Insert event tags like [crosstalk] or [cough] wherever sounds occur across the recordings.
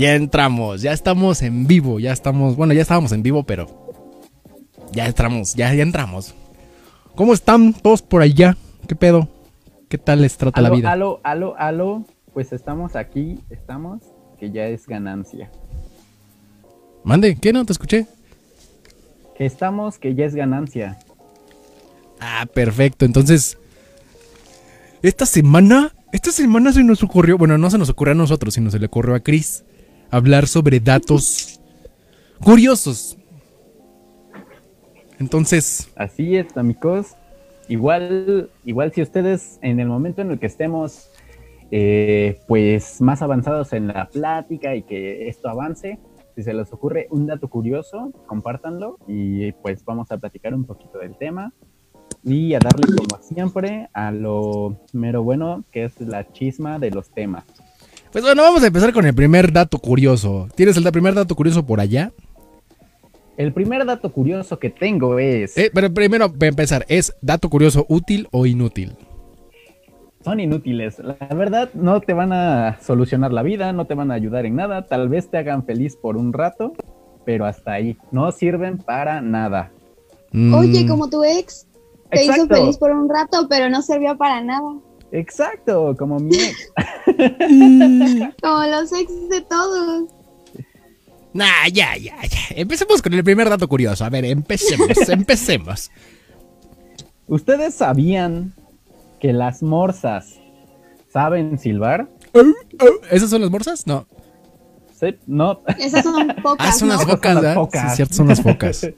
Ya entramos, ya estamos en vivo, ya estamos, bueno, ya estábamos en vivo, pero ya entramos, ya, ya entramos. ¿Cómo están todos por allá? ¿Qué pedo? ¿Qué tal les trata la vida? Aló, aló, aló, pues estamos aquí, estamos, que ya es ganancia. Mande, ¿qué no te escuché? Que estamos, que ya es ganancia. Ah, perfecto. Entonces, esta semana, esta semana se nos ocurrió, bueno, no se nos ocurrió a nosotros, sino se le ocurrió a Chris hablar sobre datos curiosos. Entonces. Así es, amigos. Igual, igual si ustedes en el momento en el que estemos eh, pues más avanzados en la plática y que esto avance, si se les ocurre un dato curioso, compártanlo y pues vamos a platicar un poquito del tema y a darle como siempre a lo mero bueno que es la chisma de los temas. Pues bueno, vamos a empezar con el primer dato curioso. ¿Tienes el primer dato curioso por allá? El primer dato curioso que tengo es... Eh, pero primero, para empezar, ¿es dato curioso útil o inútil? Son inútiles. La verdad, no te van a solucionar la vida, no te van a ayudar en nada. Tal vez te hagan feliz por un rato, pero hasta ahí. No sirven para nada. Mm. Oye, como tu ex, te hizo feliz por un rato, pero no sirvió para nada. Exacto, como mi ex. [laughs] como los ex de todos. Nah, ya, ya, ya. Empecemos con el primer dato curioso. A ver, empecemos, [laughs] empecemos. ¿Ustedes sabían que las morsas saben silbar? ¿Esas son las morsas? No. Sí, no. Esas son [laughs] pocas. Ah, son las focas, cierto, son las focas.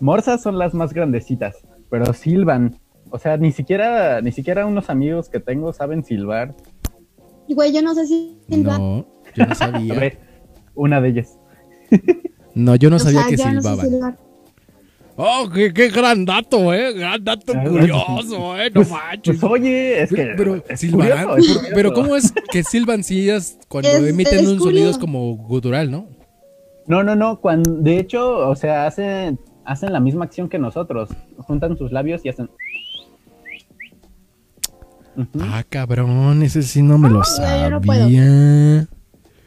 morsas son las más grandecitas, pero silban. O sea, ni siquiera, ni siquiera unos amigos que tengo saben silbar. Güey, yo no sé si silbar. No, yo no sabía. [laughs] una de ellas. no, yo no sabía que silbaban. Oh, qué, gran dato, eh. Gran dato curioso, eh. No pues, manches. Pues, oye, es que. Pero, silbarán. pero, ¿cómo es que silban si ellas cuando emiten un sonido es como gutural, no? No, no, no. Cuando, de hecho, o sea, hacen, hacen la misma acción que nosotros. Juntan sus labios y hacen. Ah, cabrón, ese sí no me lo sabía.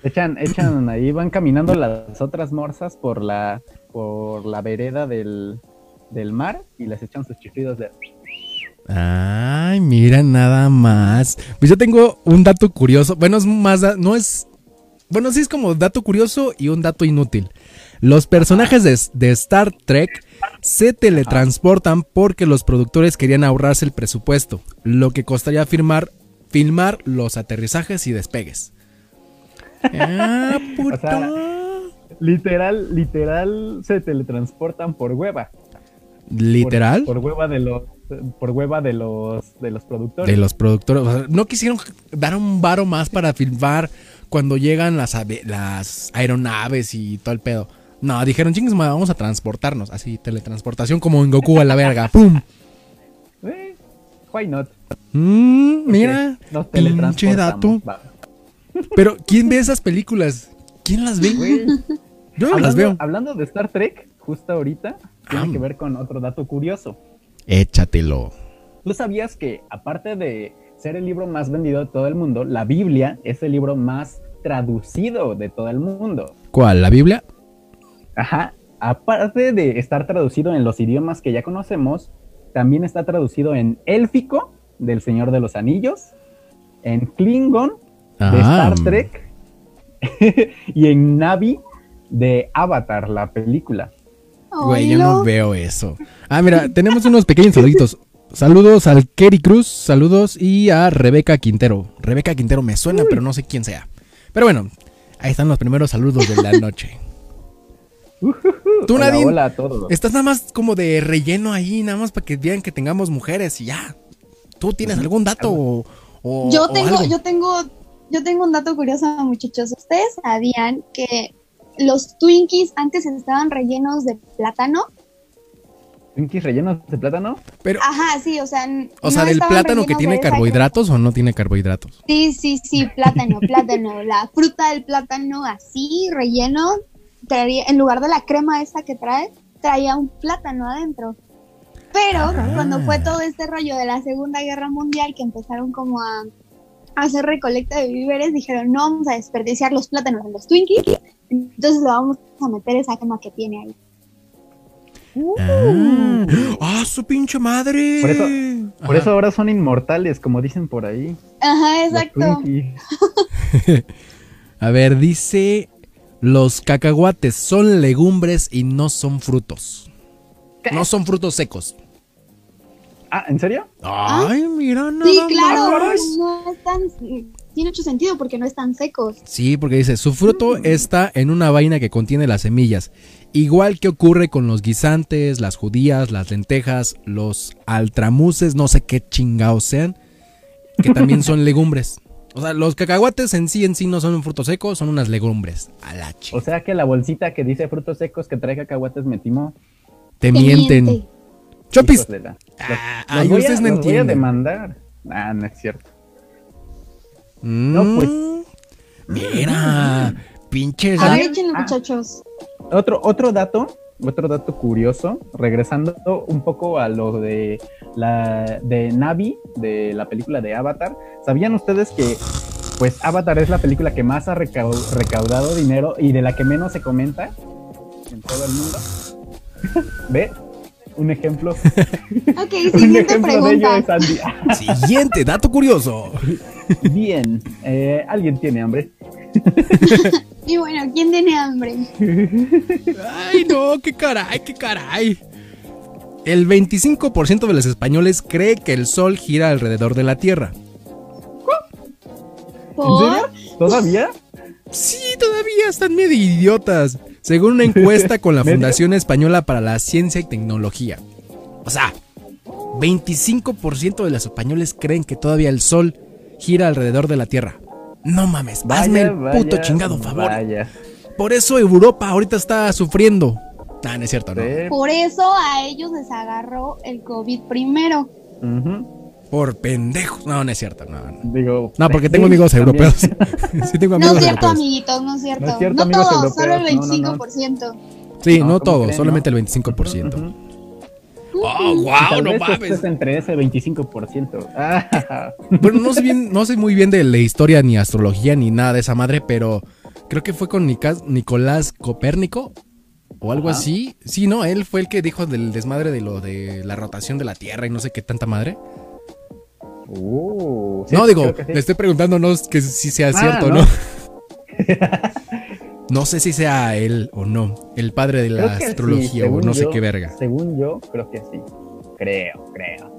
Echan, echan [clears throat] ahí, van caminando las otras morsas por la, por la vereda del, mar y les echan sus chiflidos de... Ay, mira nada más. Pues yo tengo un dato curioso. Bueno, es más, no es... Bueno, sí es como dato curioso y un dato inútil. Los personajes de, de Star Trek se teletransportan porque los productores querían ahorrarse el presupuesto, lo que costaría firmar, filmar los aterrizajes y despegues. [laughs] Ah, literal, literal se teletransportan por hueva. ¿Literal? Por, hueva de los por hueva de los de los productores. De los productores. no quisieron dar un varo más para filmar cuando llegan las, las aeronaves y todo el pedo. No, dijeron, chingues, vamos a transportarnos. Así, teletransportación como en Goku a la verga. ¡Pum! [laughs] Eh, why not? Mm, mira, pinche dato. [laughs] Pero, ¿quién ve esas películas? ¿Quién las ve? Yo no las veo. Hablando de Star Trek, justo ahorita, tiene que ver con otro dato curioso. Échatelo. ¿Tú sabías que, aparte de ser el libro más vendido de todo el mundo, la Biblia es el libro más traducido de todo el mundo? ¿Cuál? ¿La Biblia? Ajá. Aparte de estar traducido en los idiomas que ya conocemos, también está traducido en élfico, del Señor de los Anillos, en Klingon, de Star ah. Trek [laughs] y en Navi de Avatar, la película. Güey, yo no veo eso. Ah, mira, tenemos unos pequeños saluditos. Saludos al Kerry Cruz, saludos y a Rebeca Quintero. Rebeca Quintero me suena, pero no sé quién sea. Pero bueno, ahí están los primeros saludos de la [laughs] noche. Tú, Nadine, hola a todos. estás nada más como de relleno ahí, nada más para que vean que tengamos mujeres y ya. ¿Tú tienes algún dato o, yo tengo, yo tengo yo tengo un dato curioso, muchachos. ¿Ustedes sabían que los Twinkies antes estaban rellenos de plátano? ¿Twinkies rellenos de plátano? Pero, Ajá, sí, o sea. O sea, ¿del plátano que tiene carbohidratos o no tiene carbohidratos? Sí, sí, sí, plátano, [laughs] plátano. La fruta del plátano así, relleno, traía, en lugar de la crema esta que trae, traía un plátano adentro. Pero cuando fue todo este rollo de la Segunda Guerra Mundial, que empezaron como a hacer recolecta de víveres, dijeron, no vamos a desperdiciar los plátanos en los Twinkies, entonces le vamos a meter esa crema que tiene ahí. Ah, ¡Ah, su pinche madre! Por eso, por eso ahora son inmortales, como dicen por ahí. Ajá, exacto. [laughs] [laughs] A ver, dice: Los cacahuates son legumbres y no son frutos. No son frutos secos. Ah, ¿en serio? Ay, mira, nada Sí, claro, más. no están, tiene mucho sentido porque no están secos. Sí, porque dice, su fruto está en una vaina que contiene las semillas. Igual que ocurre con los guisantes, las judías, las lentejas, los altramuses, no sé qué chingados sean, que también [laughs] son legumbres. O sea, los cacahuates en sí en sí no son un fruto seco, son unas legumbres. A la O sea que la bolsita que dice frutos secos que trae cacahuates me timó. Te Te mienten. miente. Chopis. La- Ah, Los ay, voy a- ustedes no los voy a demandar. Ah, no es cierto. Mm, pues. Mira, pinches. A ver, ah. muchachos. Otro, otro dato, otro dato curioso, regresando un poco a lo de la de Navi, de la película de Avatar. ¿Sabían ustedes que pues Avatar es la película que más ha recau- recaudado dinero y de la que menos se comenta en todo el mundo? [laughs] ¿Ve? Un ejemplo. [laughs] Ok, siguiente ejemplo de ello pregunta. es. [laughs] Siguiente dato curioso. Bien, eh, ¿alguien tiene hambre? [laughs] Y bueno, ¿quién tiene hambre? Ay, no, qué caray, qué caray. El 25% de los españoles cree que el sol gira alrededor de la Tierra. ¿En ¿Por? serio? ¿Todavía? Sí, todavía están medio idiotas. Según una encuesta con la. [laughs] Fundación Española para la Ciencia y Tecnología. O sea, 25% de los españoles creen que todavía el sol gira alrededor de la Tierra. No mames, hazme el puto vaya, chingado favor. Vaya. Por eso Europa ahorita está sufriendo. Ah, no es cierto, no. Sí. Por eso a ellos les agarró el COVID primero. Por pendejos. No, no es cierto, no. No, Digo, No, porque tengo amigos también. europeos. [laughs] [laughs] sí, tengo No es cierto, europeos. amiguitos, no es cierto. No es cierto, todos, solo el europeos, no, no, no. 25%. Sí, No, no, ¿cómo todos, creen, solamente no? el 25%. Ujú. Oh, wow, tal no mames. es entre ese 25%. Ah, [laughs] Bueno, no sé, bien, no sé muy bien de la historia ni astrología ni nada de esa madre, pero creo que fue con Nicas- Nicolás Copérnico o algo Ajá. así. Sí, no, él fue el que dijo del desmadre de lo de la rotación de la Tierra y no sé qué tanta madre. Uh, sí, no, digo, sí. le estoy preguntando no que si sea Ah, cierto, no. ¿no? [laughs] no sé si sea él o no, el padre de la sí, astrología o no sé yo- qué verga. Según yo, creo que sí. Creo, creo.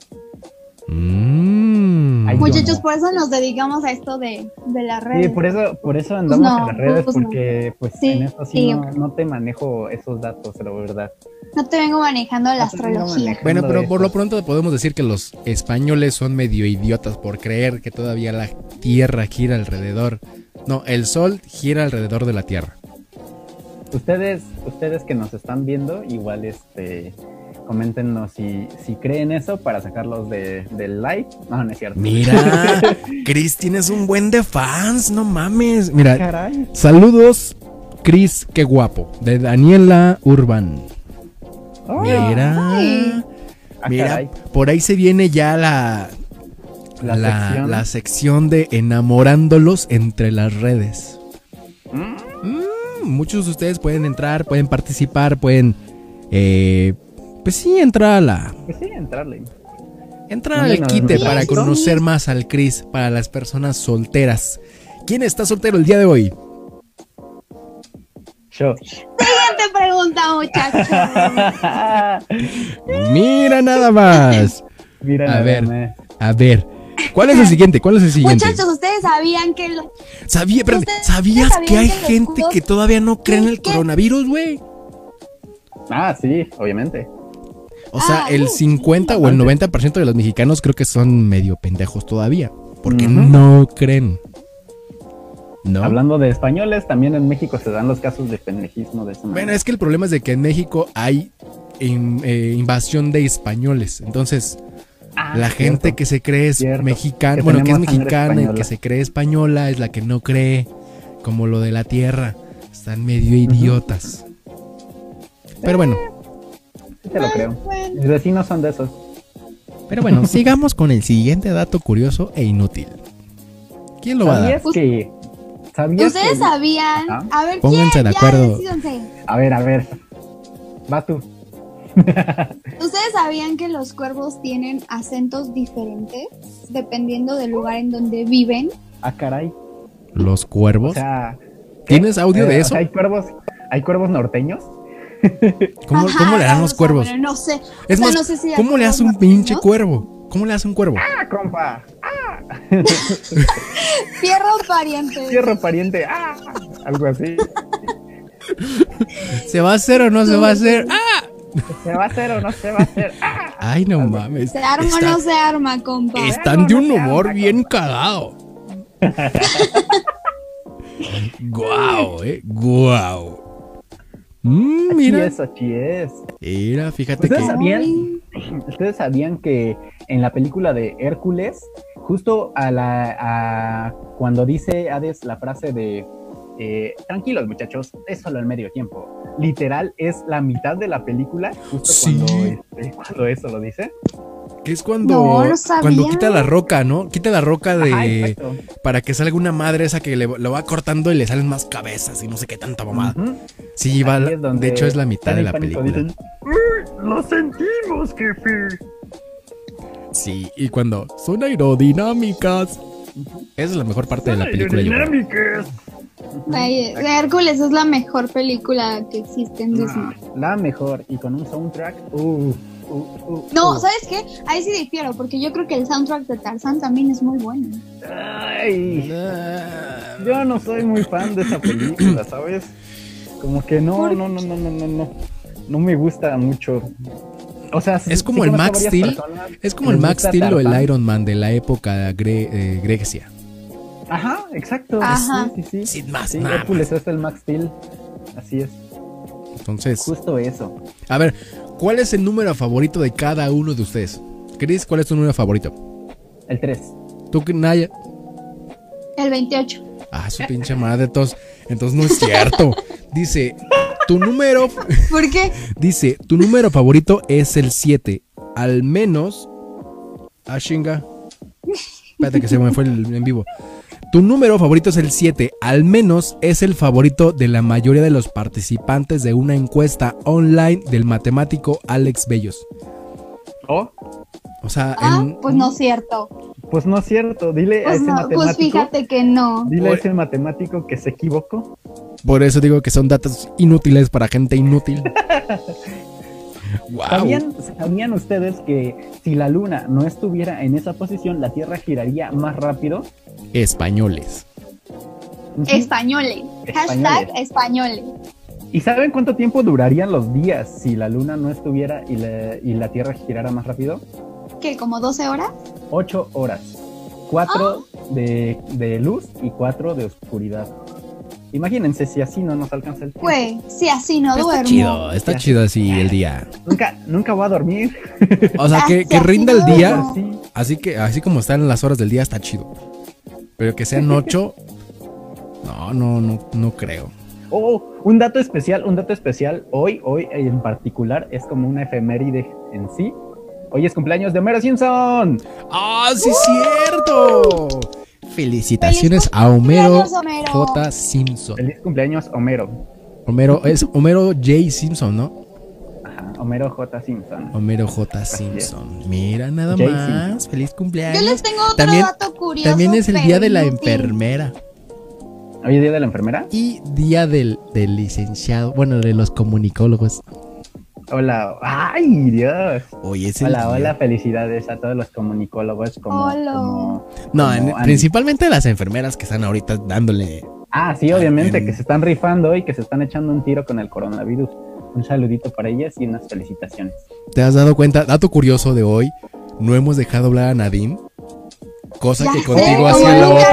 Mm. Ay, Muchachos, no. por eso nos dedicamos a esto de, de las Sí, redes. por eso, por eso andamos no, en las redes, pues no. porque pues Sí, en esto sí, sí. no, no te manejo esos datos, la verdad. No te vengo manejando la astrología. manejando. Bueno, pero por lo pronto podemos decir que los españoles son medio idiotas por creer que todavía la Tierra gira alrededor. No, el Sol gira alrededor de la Tierra. Ustedes, ustedes que nos están viendo, igual este coméntenos si, si creen eso para sacarlos de, del live. No, no es cierto. Mira, [laughs] Chris, tienes un buen de fans, no mames. Mira, Caray. saludos, Chris, qué guapo, de Daniela Urban. Mira, Ay. Ah, mira, por ahí se viene ya la, La la, sección. la sección de enamorándolos entre las redes. Mm, Mm, muchos de ustedes pueden entrar, pueden participar, pueden, eh, pues sí, entrar a la, Pues sí, entrarle. entrar al Mándenos quite para conocer más al Chris, para las personas solteras. ¿Quién está soltero el día de hoy? Yo. Siguiente pregunta, muchachos. [laughs] Mira nada más. Mira, A ver. más. A ver, ¿cuál es el siguiente? ¿Cuál es el siguiente? Muchachos, ¿ustedes sabían que lo- Sabía, espérate, ¿ustedes ¿Sabías sabían que hay que gente escudos- que todavía no cree en el ¿Qué? coronavirus, güey? Ah, sí, obviamente. O sea, Ah, el uh, 50 o el 90% de los mexicanos creo que son medio pendejos todavía. Porque no creen. ¿No? Hablando de españoles, también en México se dan los casos de pendejismo de esa Bueno, es que el problema es de que en México hay in- eh, invasión de españoles. Entonces, Ah, la gente cierto. que se cree es cierto. mexicana, Que bueno, que es mexicana y que se cree española es la que no cree, como lo de la tierra. Están medio idiotas. Pero bueno, Sí te lo creo. Mis vecinos son de esos. pero bueno, [laughs] sigamos con el siguiente dato curioso e inútil. ¿Quién lo va a dar? ¿Sabías que... ¿Sabías Ustedes que- sabían. A ver, Pónganse ¿quién? de acuerdo. A ver, a ver. Vas tú. [laughs] ¿Ustedes sabían que los cuervos tienen acentos diferentes dependiendo del lugar en donde viven? Ah, caray. Los O cuervos. sea... ¿Tienes audio eh, de o eso? sea, ¿Hay cuervos, hay cuervos norteños? [laughs] ¿Cómo, Ajá, cómo le vamos los cuervos? ver, no sé. Es O sea, más, no sé si hay ¿cómo le hace un pinche cuervo? ¿Cómo le hace un cuervo? ¡Ah, compa! [laughs] Fierro pariente. Cierro pariente. ¡Ah! Algo así. ¿Se va a hacer o no se va a hacer? ¡Ah! ¿Se va a hacer o no se va a hacer? ¡Ah! [laughs] Ay, no mames. ¿Se arma o no se arma, compa? Están de un humor arma, bien compa. cagado. [laughs] Guau, eh. Guau. Mm, Así mira. es, así es. Mira, fíjate que. ¿Ustedes sabían? [laughs] ¿Ustedes sabían que en la película de Hércules, justo a la a cuando dice Hades la frase de eh, tranquilos muchachos, es solo el medio tiempo. Literal es la mitad de la película, justo Sí. cuando, este, cuando eso lo dice. Que es cuando, No, no sabía. cuando quita la roca, ¿no? Quita la roca de. Ajá, para que salga una madre esa que le, lo va cortando y le salen más cabezas y no sé qué tanta mamada. Ujú. Sí, va, de hecho es la mitad de la película. dicen, "Uy, Lo sentimos, jefe. Sí, y cuando son aerodinámicas. Esa es la mejor parte de la película. yo creo. Dinámicas. Ay, Hércules es la mejor película que existe en Disney. La mejor y con un soundtrack. Uh, uh, uh, No. ¿sabes qué? Ahí sí difiero, porque yo creo que el soundtrack de Tarzán también es muy bueno. Ay, yo no soy muy fan de esa película, ¿sabes? Como que no, ¿Por no, no, no, no, no, no. No me gusta mucho. O sea, Es como sí el Max Steel. personas Es como el Max Steel o el. Iron Man de la época gre- eh, Grecia. Ajá, exacto. Ajá. Sí, sí, sí. Sin más Sí, nada. Hércules es el Max Steel. Así es. Entonces, Justo eso. a ver, ¿cuál es el número favorito de cada uno de ustedes? Chris, ¿cuál es tu número favorito? El 3. ¿Tú, Naya? El 28. Ah, su pinche madre, entonces, entonces no es cierto. Dice, tu número, [laughs] ¿Por qué? dice, tu número favorito es el 7. Al menos. Ah, chinga. Espérate que se me fue el en vivo. Tu número favorito es el 7. Al menos es el favorito de la mayoría de los participantes de una encuesta online del matemático Alex Bellos. Oh, O sea, Ah, pues no es cierto. pues no es cierto. Dile a Pues, ese no, matemático. pues fíjate que no. Dile a ese matemático que se equivocó. por eso digo que son datos inútiles para gente inútil. [laughs] Wow. ¿Sabían, ¿Sabían ustedes que si la luna no estuviera en esa posición, la Tierra giraría más rápido? Españoles. Españoles. Hashtag españoles. ¿Y saben cuánto tiempo durarían los días si la luna no estuviera y la, y la Tierra girara más rápido? ¿Qué? ¿Como 12 horas? Ocho horas. Cuatro Ah. de, de luz y cuatro de oscuridad. Imagínense si así no nos alcanza el tiempo. Pues, si así no Está duermo. chido, está chido así el día. Nunca, nunca voy a dormir. O sea, que, que rinda el día, Así. así que así como están las horas del día está chido. Pero que sean ocho, no, no, no, no creo. Oh, un dato especial, un dato especial. Hoy, hoy en particular, es como una efeméride en sí. Hoy es cumpleaños de Homero Simpson. ¡Ah, sí es cierto! Felicitaciones a Homero. J. Simpson. Feliz cumpleaños, Homero. Homero, es Homero J. Simpson, ¿no? Ajá, Homero J. Simpson. Homero J. Simpson. Mira nada J. más. Feliz Yo cumpleaños. les tengo otro También- dato curioso. También es el día de la enfermera Hoy es día de la enfermera. y día del, del licenciado, bueno, de los comunicólogos. Hola. Ay, Dios. El Hola, hola, felicidades a todos los comunicólogos como, Hola. como- No, como en- principalmente las enfermeras que están ahorita dándole. Ah, sí, obviamente, En- que se están rifando y que se están echando un tiro con el coronavirus. Un saludito para ellas y unas felicitaciones. ¿Te has dado cuenta? Dato curioso de hoy, no hemos dejado hablar a Nadine. Cosa Ya que sé, contigo hacía lo otro.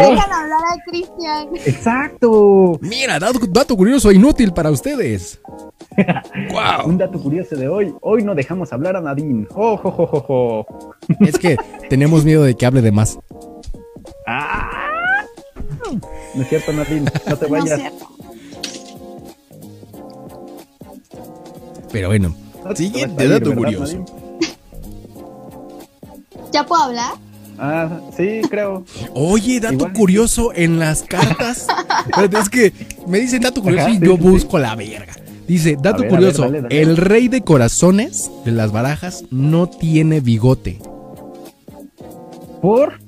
Cristian. ¡Exacto! Mira, dato, dato curioso e inútil para ustedes. [laughs] ¡Wow! Un dato curioso de hoy. Hoy no dejamos hablar a Nadine. ¡Jo, jo, jo, jo, jo! [laughs] Es que tenemos miedo de que hable de más. ¡Ah! No es cierto, Nadine. No te [laughs] No es vayas. cierto. Pero bueno, No te siguiente dato ¿verdad, curioso. ¿Ya puedo hablar? Ah, sí, creo. Oye, dato Igual. curioso en las cartas. [laughs] Es que me dicen dato curioso Ajá, y sí, yo sí, busco la verga. Dice, dato ver, curioso, ver, dale, dale. el rey de corazones de las barajas no tiene bigote. ¿Por?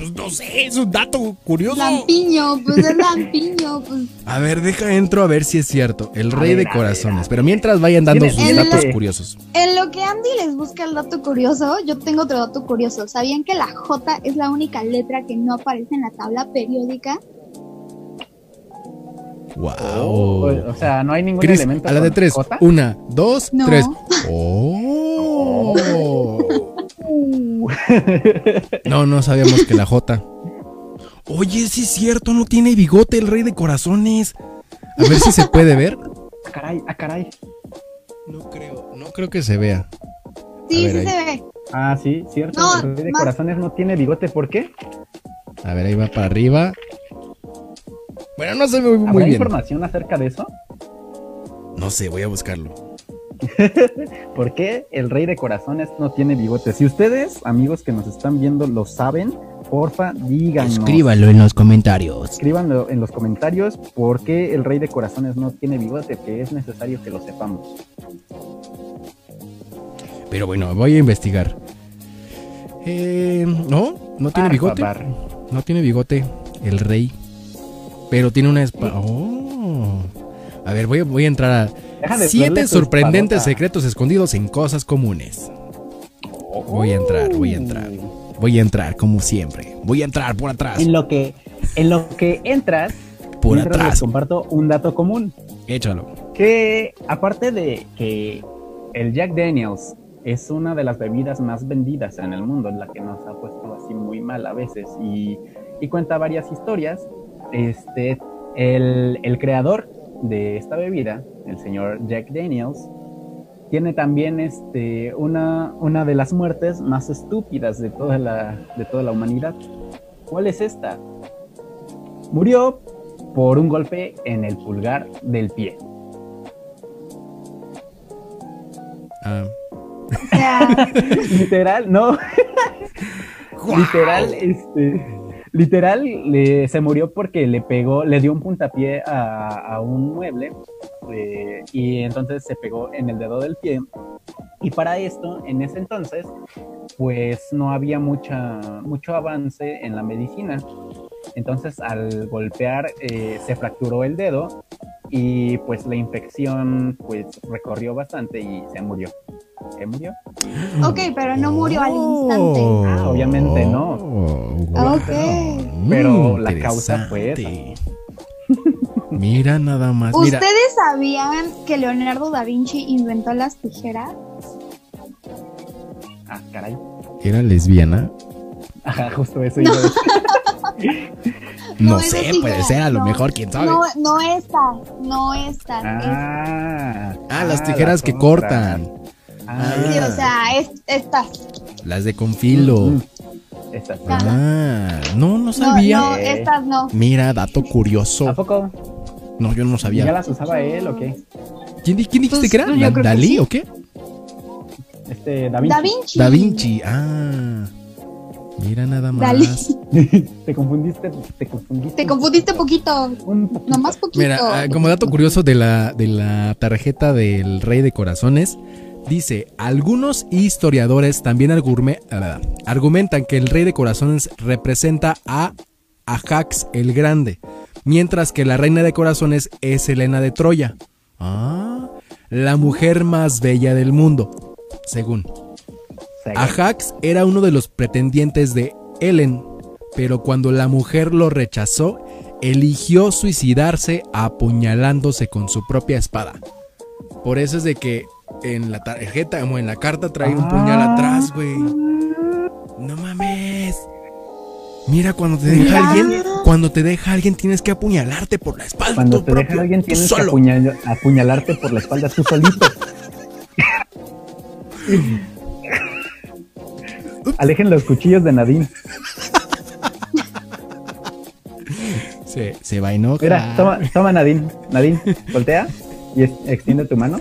Pues no sé, es un dato curioso. Lampiño, pues es lampiño, pues. A ver, deja entro a ver si es cierto. El rey ver, de corazones. Pero mientras vayan dando sus datos curiosos. En lo que Andy les busca el dato curioso, yo tengo otro dato curioso. ¿Sabían que la J es la única letra que no aparece en la tabla periódica? Wow. O, o sea, no hay ningún Chris, elemento. a la de tres. J? Una, dos, No. tres. Oh. [laughs] No, no sabíamos que la J. Oye, sí es cierto, no tiene bigote el rey de corazones. A ver si se puede ver. Ah, caray, ah, caray. No creo, no creo que se vea. Sí, A ver, sí ahí. se ve. Ah, sí, cierto. No, el rey de más- corazones no tiene bigote, ¿por qué? A ver, ahí va para arriba. Bueno, no se ve muy ¿Habrá bien. información acerca de eso? No sé, voy a buscarlo. [laughs] ¿Por qué el rey de corazones no tiene bigote? Si ustedes, amigos que nos están viendo, lo saben, porfa, díganos. en los comentarios. Escríbanlo en los comentarios por qué el rey de corazones no tiene bigote, que es necesario que lo sepamos. Pero bueno, voy a investigar. Eh, no, no tiene bigote. bar. No tiene bigote el rey. Pero tiene una espada. Oh. A ver, voy a, voy a entrar a siete sorprendentes secretos escondidos en cosas comunes. Voy a entrar, voy a entrar. Voy a entrar, como siempre. Voy a entrar por atrás. En lo que, en lo que entras, Por mientras les atrás. comparto un dato común. Échalo. Que aparte de que el Jack Daniels es una de las bebidas más vendidas en el mundo, la que nos ha puesto así muy mal a veces y, y cuenta varias historias, este, el, el creador de esta bebida, el señor Jack Daniels, tiene también este, una, una de las muertes más estúpidas de toda, la, de toda la humanidad. ¿Cuál es esta? Murió por un golpe en el pulgar del pie. Ah. [laughs] [laughs] Literal, no. literal, este. Literal, le- se murió porque le pegó, le dio un puntapié a, un mueble eh, y entonces se pegó en el dedo del pie. Y para esto, en ese entonces, pues no había mucha, mucho avance en la medicina. Entonces, al golpear, eh, se fracturó el dedo y pues la infección pues recorrió bastante y se murió. ¿Se murió? ok, pero no murió al Oh. instante. Ah, obviamente no. wow. Ok. Pero Mm, la causa fue interesante. Mira nada más. Mira, ¿Ustedes sabían que Leonardo da Vinci inventó las tijeras? Ah, caray. ¿era lesbiana? Ajá, justo eso iba a decir. [laughs] No, esas sé, puede ser, a lo no. mejor, quién sabe. No, no estas, no estas. Ah, Ah, las ah, tijeras que cortan. Ah, sí, o sea, es, estas. Las de confilo. Mm, Estas. Ah, no, no No, sabía. no, estas no. Mira, dato curioso. ¿A poco? No, yo no ¿Ya sabía. las usaba él o qué? ¿Quién, quién dijiste Pues, que era? yo ¿La- creo que ¿Dalí sí. o qué? Este, Da Vinci. Da Vinci. Da Vinci. Ah. Mira nada más. Dalí. [laughs] te confundiste, te confundiste. Te confundiste poquito, un poquito. nomás poquito. Mira, ah, como dato curioso de la, de la tarjeta del Rey de Corazones, dice, algunos historiadores también argume- argumentan que el Rey de Corazones representa a Ajax el Grande, mientras que la Reina de Corazones es Helena de Troya. Ah, la mujer más bella del mundo, según. Ajax era uno de los pretendientes de Helen, pero cuando la mujer lo rechazó, eligió suicidarse apuñalándose con su propia espada. Por eso es de que en la tarjeta o en la carta trae un puñal Ah. atrás, güey. No mames. Mira, cuando te deja Mira. alguien, cuando te deja alguien tienes que apuñalarte por la espalda. Cuando tú te deja alguien tienes que apuñal- apuñalarte por la espalda tú solito. [laughs] Alejen los cuchillos de Nadine. Se, se va a enojar. Mira, toma, toma Nadine. Nadine, voltea y extiende tu mano.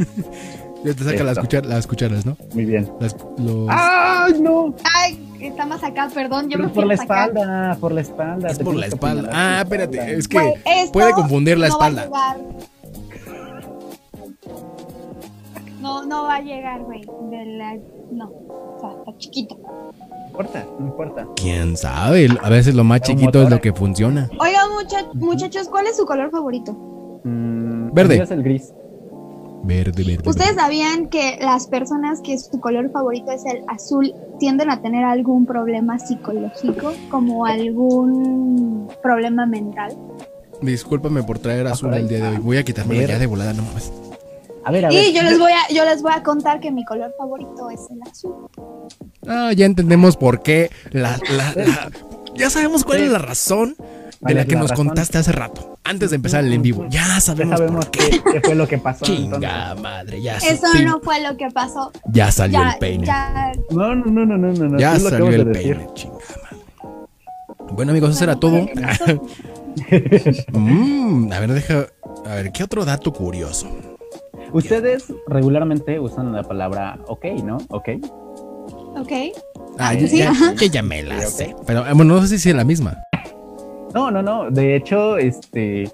[laughs] Ya te saca las, cuchar- las cucharas, ¿no? Muy bien. Las, los- ¡Ay, no! Ay, está más acá, perdón. Yo Pero me por la acá. espalda, por la espalda. es por la espalda. Ah, espérate, es que puede confundir la no va a espalda. llegar. No, no va a llegar, güey. De la... No, o sea, está chiquito. No importa, no importa. ¿Quién sabe? A veces lo más chiquito es lo que funciona. Oigan, mucha- muchachos, ¿cuál es su color favorito? Mm, Verde. el es el gris. Verde, verde. ¿Ustedes verde. sabían que las personas que su color favorito es el azul tienden a tener algún problema psicológico, como algún problema mental? Discúlpame por traer azul el día de hoy. Voy a Verde. ya de volada, no mames. A ver, a ver. Y yo les voy a, yo les voy a contar que mi color favorito es el azul. Ah, ya entendemos por qué. La, la- la- ya sabemos cuál Sí. es la razón de ¿Cuál la que la nos razón? contaste hace rato. Antes de empezar el en vivo. Ya Ya sabemos, sabemos por qué. fue lo que pasó. Chinga entonces. madre, ya, Eso sí, no fue lo que pasó. ya salió Ya, el peine. Ya, ya, No, no, no, no, no, no. lo salió el de decir. peine, chinga madre. Bueno amigos, eso era todo. [laughs] [laughs] Mm, a ver, deja. A ver, ¿qué otro dato curioso? Ustedes regularmente usan la palabra ok, ¿no? Ok. ok. Ah, yo, sí, ya, ya me la sé. Pero eh, bueno, no sé si es la misma. No, no, no. De hecho, este.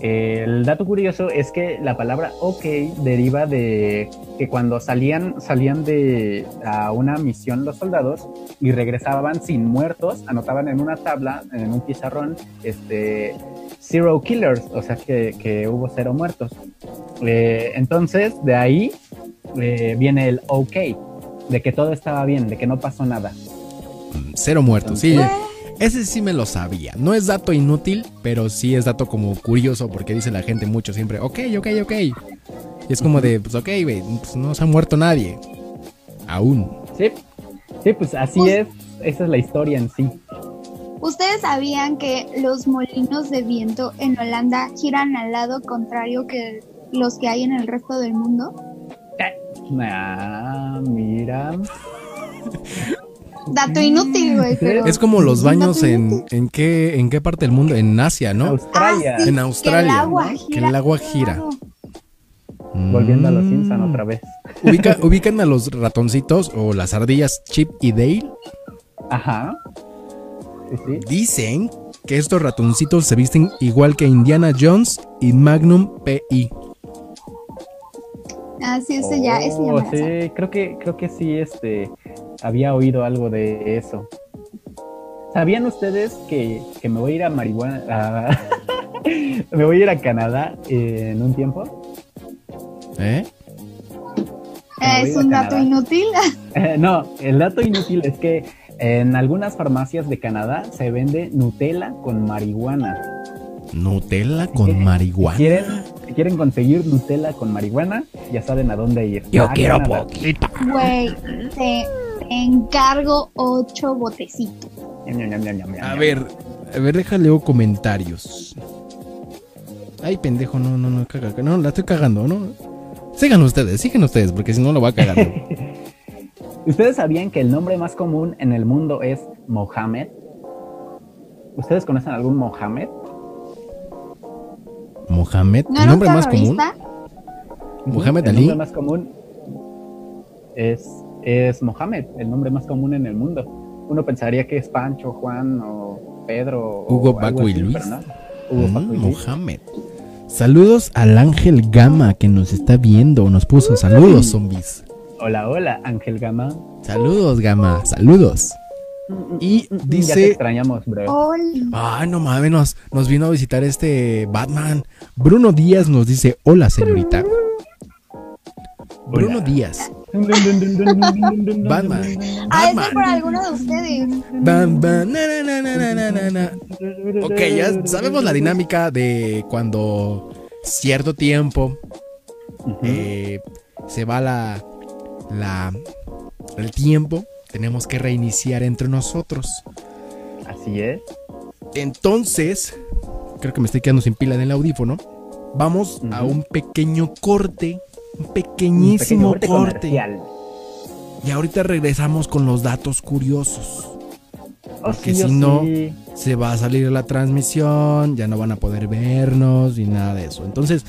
El dato curioso es que la palabra ok deriva de que cuando salían, salían de a una misión los soldados y regresaban sin muertos, anotaban en una tabla, en un pizarrón, este zero killers, o sea que, que hubo cero muertos. Eh, entonces, de ahí eh, viene el ok, de que todo estaba bien, de que no pasó nada. Cero muertos. Sí, ese sí me lo sabía. No es dato inútil, pero sí es dato como curioso porque dice la gente mucho siempre, ok, ok, ok. Y es como de, pues ok, güey, pues, no se ha muerto nadie. Aún. Sí, sí, pues así Pues- es, esa es la historia en sí. ¿Ustedes sabían que los molinos de viento en Holanda giran al lado contrario que los que hay en el resto del mundo? Ah, mira. [laughs] Dato inútil, güey, pero... Es como los baños en, en qué, en qué parte del mundo, en Asia, ¿no? Australia. Ah, sí, En Australia, Que el agua gira. Que el agua gira. claro. Volviendo a los Mm. Simpson otra vez. Ubica- ubican a los ratoncitos o las ardillas Chip y Dale. Ajá. Sí. Dicen que estos ratoncitos se visten igual que Indiana Jones y Magnum PI. Ah, sí, ese ya, ese ya Oh, me sí, creo que, creo que sí, este, había oído algo de eso. ¿Sabían ustedes que, que me voy a ir a marihuana, a- [laughs] me voy a ir a Canadá en un tiempo? ¿Eh? Es un dato inútil. Eh, [laughs] no, el dato inútil es que en algunas farmacias de Canadá se vende Nutella con marihuana. Nutella con quieren- marihuana. Si quieren, si quieren conseguir Nutella con marihuana, ya saben a dónde ir. Yo A quiero Canadá. poquito. Güey, te encargo ocho botecitos. A ver, a ver, déjale comentarios. Ay, pendejo, no, no, no, caga, no, la estoy cagando, ¿no? Sigan ustedes, sigan ustedes, porque si no lo va a cagar. [laughs] ¿Ustedes sabían que el nombre más común en el mundo es Mohammed? ¿Ustedes conocen algún Mohammed? Mohamed, ¿No el nombre más común. Mohamed el Ali. nombre más común es, es Mohammed, el nombre más común en el mundo. Uno pensaría que es Pancho, Juan o Pedro. o Hugo, algo Paco y Luis. no. Hugo, Mm, Paco y Luis. Mohamed. Saludos al Ángel Gama que nos está viendo. Nos puso saludos, zombies. Hola, hola, Ángel Gama. Saludos, Gama. Saludos. Y Ya te dice. extrañamos, bro. Ay, no mames, nos, nos vino a visitar este Batman. Bruno Díaz nos dice: Hola, señorita. Bruno. Díaz. Batman. Batman. Ah, Batman. por alguno de ustedes. Bam, bam, na, na, na, na, na, na, na. Ok, ya sabemos la dinámica de cuando cierto tiempo eh, se va la, la el tiempo, tenemos que reiniciar entre nosotros. Así es. Entonces, creo que me estoy quedando sin pila en el audífono. Vamos a un pequeño corte, un Un pequeñísimo pequeño corte. comercial. Y ahorita regresamos con los datos curiosos. Oh, Porque sí, si oh, no- sí. se va a salir la transmisión, ya no van a poder vernos y nada de eso. Entonces,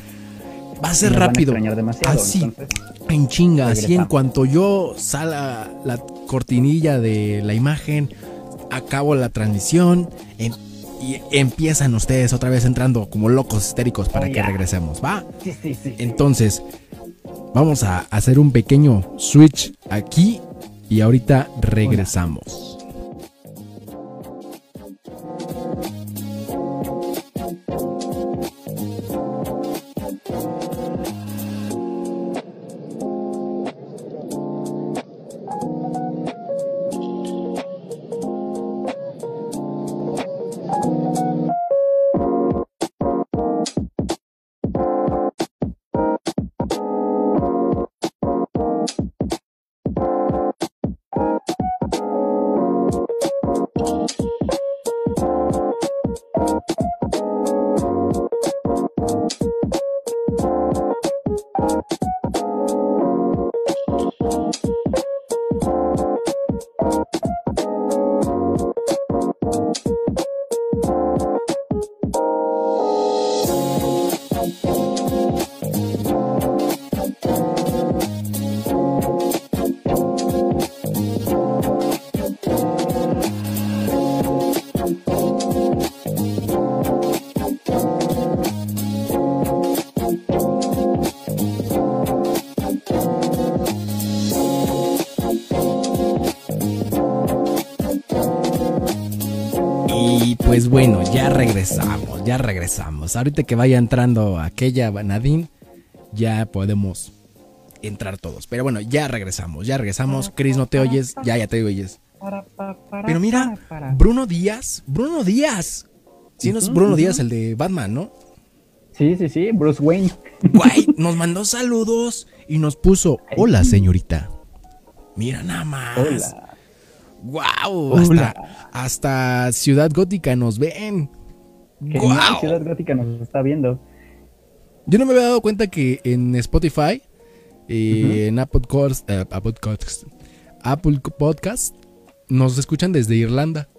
Va a ser Nos a rápido. demasiado, Así, entonces, en chinga, así en cuanto yo salga la cortinilla de la imagen, acabo la transmisión en- y empiezan ustedes otra vez entrando como locos histéricos para Oh, que regresemos, ¿va? Sí, sí, sí. Entonces, vamos a hacer un pequeño switch aquí y ahorita regresamos. Ahorita que vaya entrando aquella Nadine, ya podemos entrar todos. Pero bueno, ya regresamos, ya regresamos. Chris, ¿no te oyes? Ya, ya te oyes. Pero mira, Bruno Díaz, Bruno Díaz. Sí, no es Bruno. Díaz, el de Batman, ¿no? Sí, sí, sí, Bruce Wayne. Guay, [laughs] nos mandó saludos y nos puso, hola señorita. Mira nada más. Hola. Wow, Hola. hasta, hasta Ciudad Gótica nos ven. Genial, Guau. Ciudad Gótica nos está viendo. Yo no me había dado cuenta que en Spotify, eh, Ujú. en Apple, Cors- eh, Apple Podcast, Apple Podcast, nos escuchan desde Irlanda.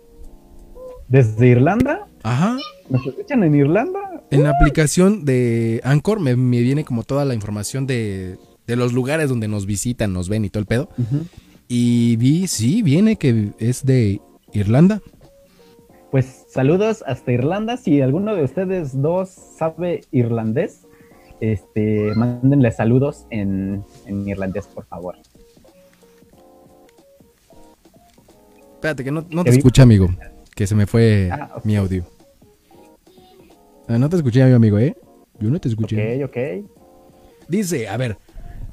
¿Desde Irlanda? Ajá. ¿Nos escuchan en Irlanda? En la aplicación de Anchor me, me viene como toda la información de, de los lugares donde nos visitan, nos ven y todo el pedo. Y vi, sí, viene que es de Irlanda. Pues saludos hasta Irlanda. Si alguno de ustedes dos sabe irlandés, este, mándenle saludos en, en irlandés, por favor. Espérate, que no, no ¿Qué te vi? escuché, amigo. Que se me fue Ah, mi audio. Ah, no te escuché, mi amigo, ¿eh? Yo no te escuché. Ok, ok. Dice, a ver,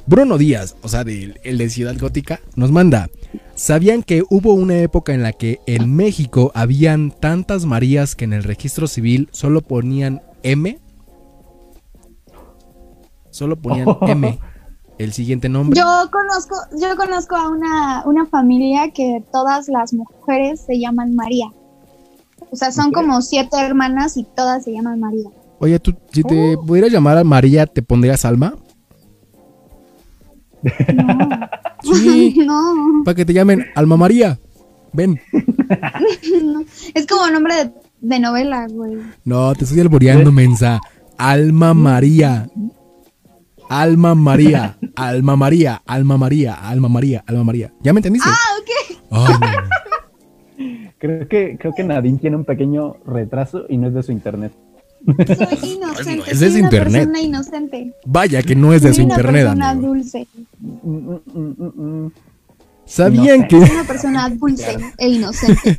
Bruno Díaz, o sea, del- el de Ciudad Gótica, nos manda. ¿Sabían que hubo una época en la que en México habían tantas Marías que en el registro civil solo ponían M? Solo ponían [laughs] M. El siguiente nombre. Yo conozco, yo conozco a una, una familia que todas las mujeres se llaman María. O sea, son como siete hermanas y todas se llaman María. Oye, tú, si te pudieras llamar a María, ¿te pondrías Alma? No, Sí, [laughs] no, para que te llamen Alma María. Ven. no. Es como nombre de, de novela, güey. No, te estoy alboreando, mensa. Alma María. Alma María. Alma María. Alma María. Alma María. Alma María. ¿Ya me entendiste? Ah, ok. No. Creo que, creo que Nadine tiene un pequeño retraso y no es de su internet. Soy [laughs] inocente. no, es de una internet. inocente. Vaya que no es de soy su una internet, persona amigo. dulce. ¿Sabían No que Soy una persona dulce e inocente.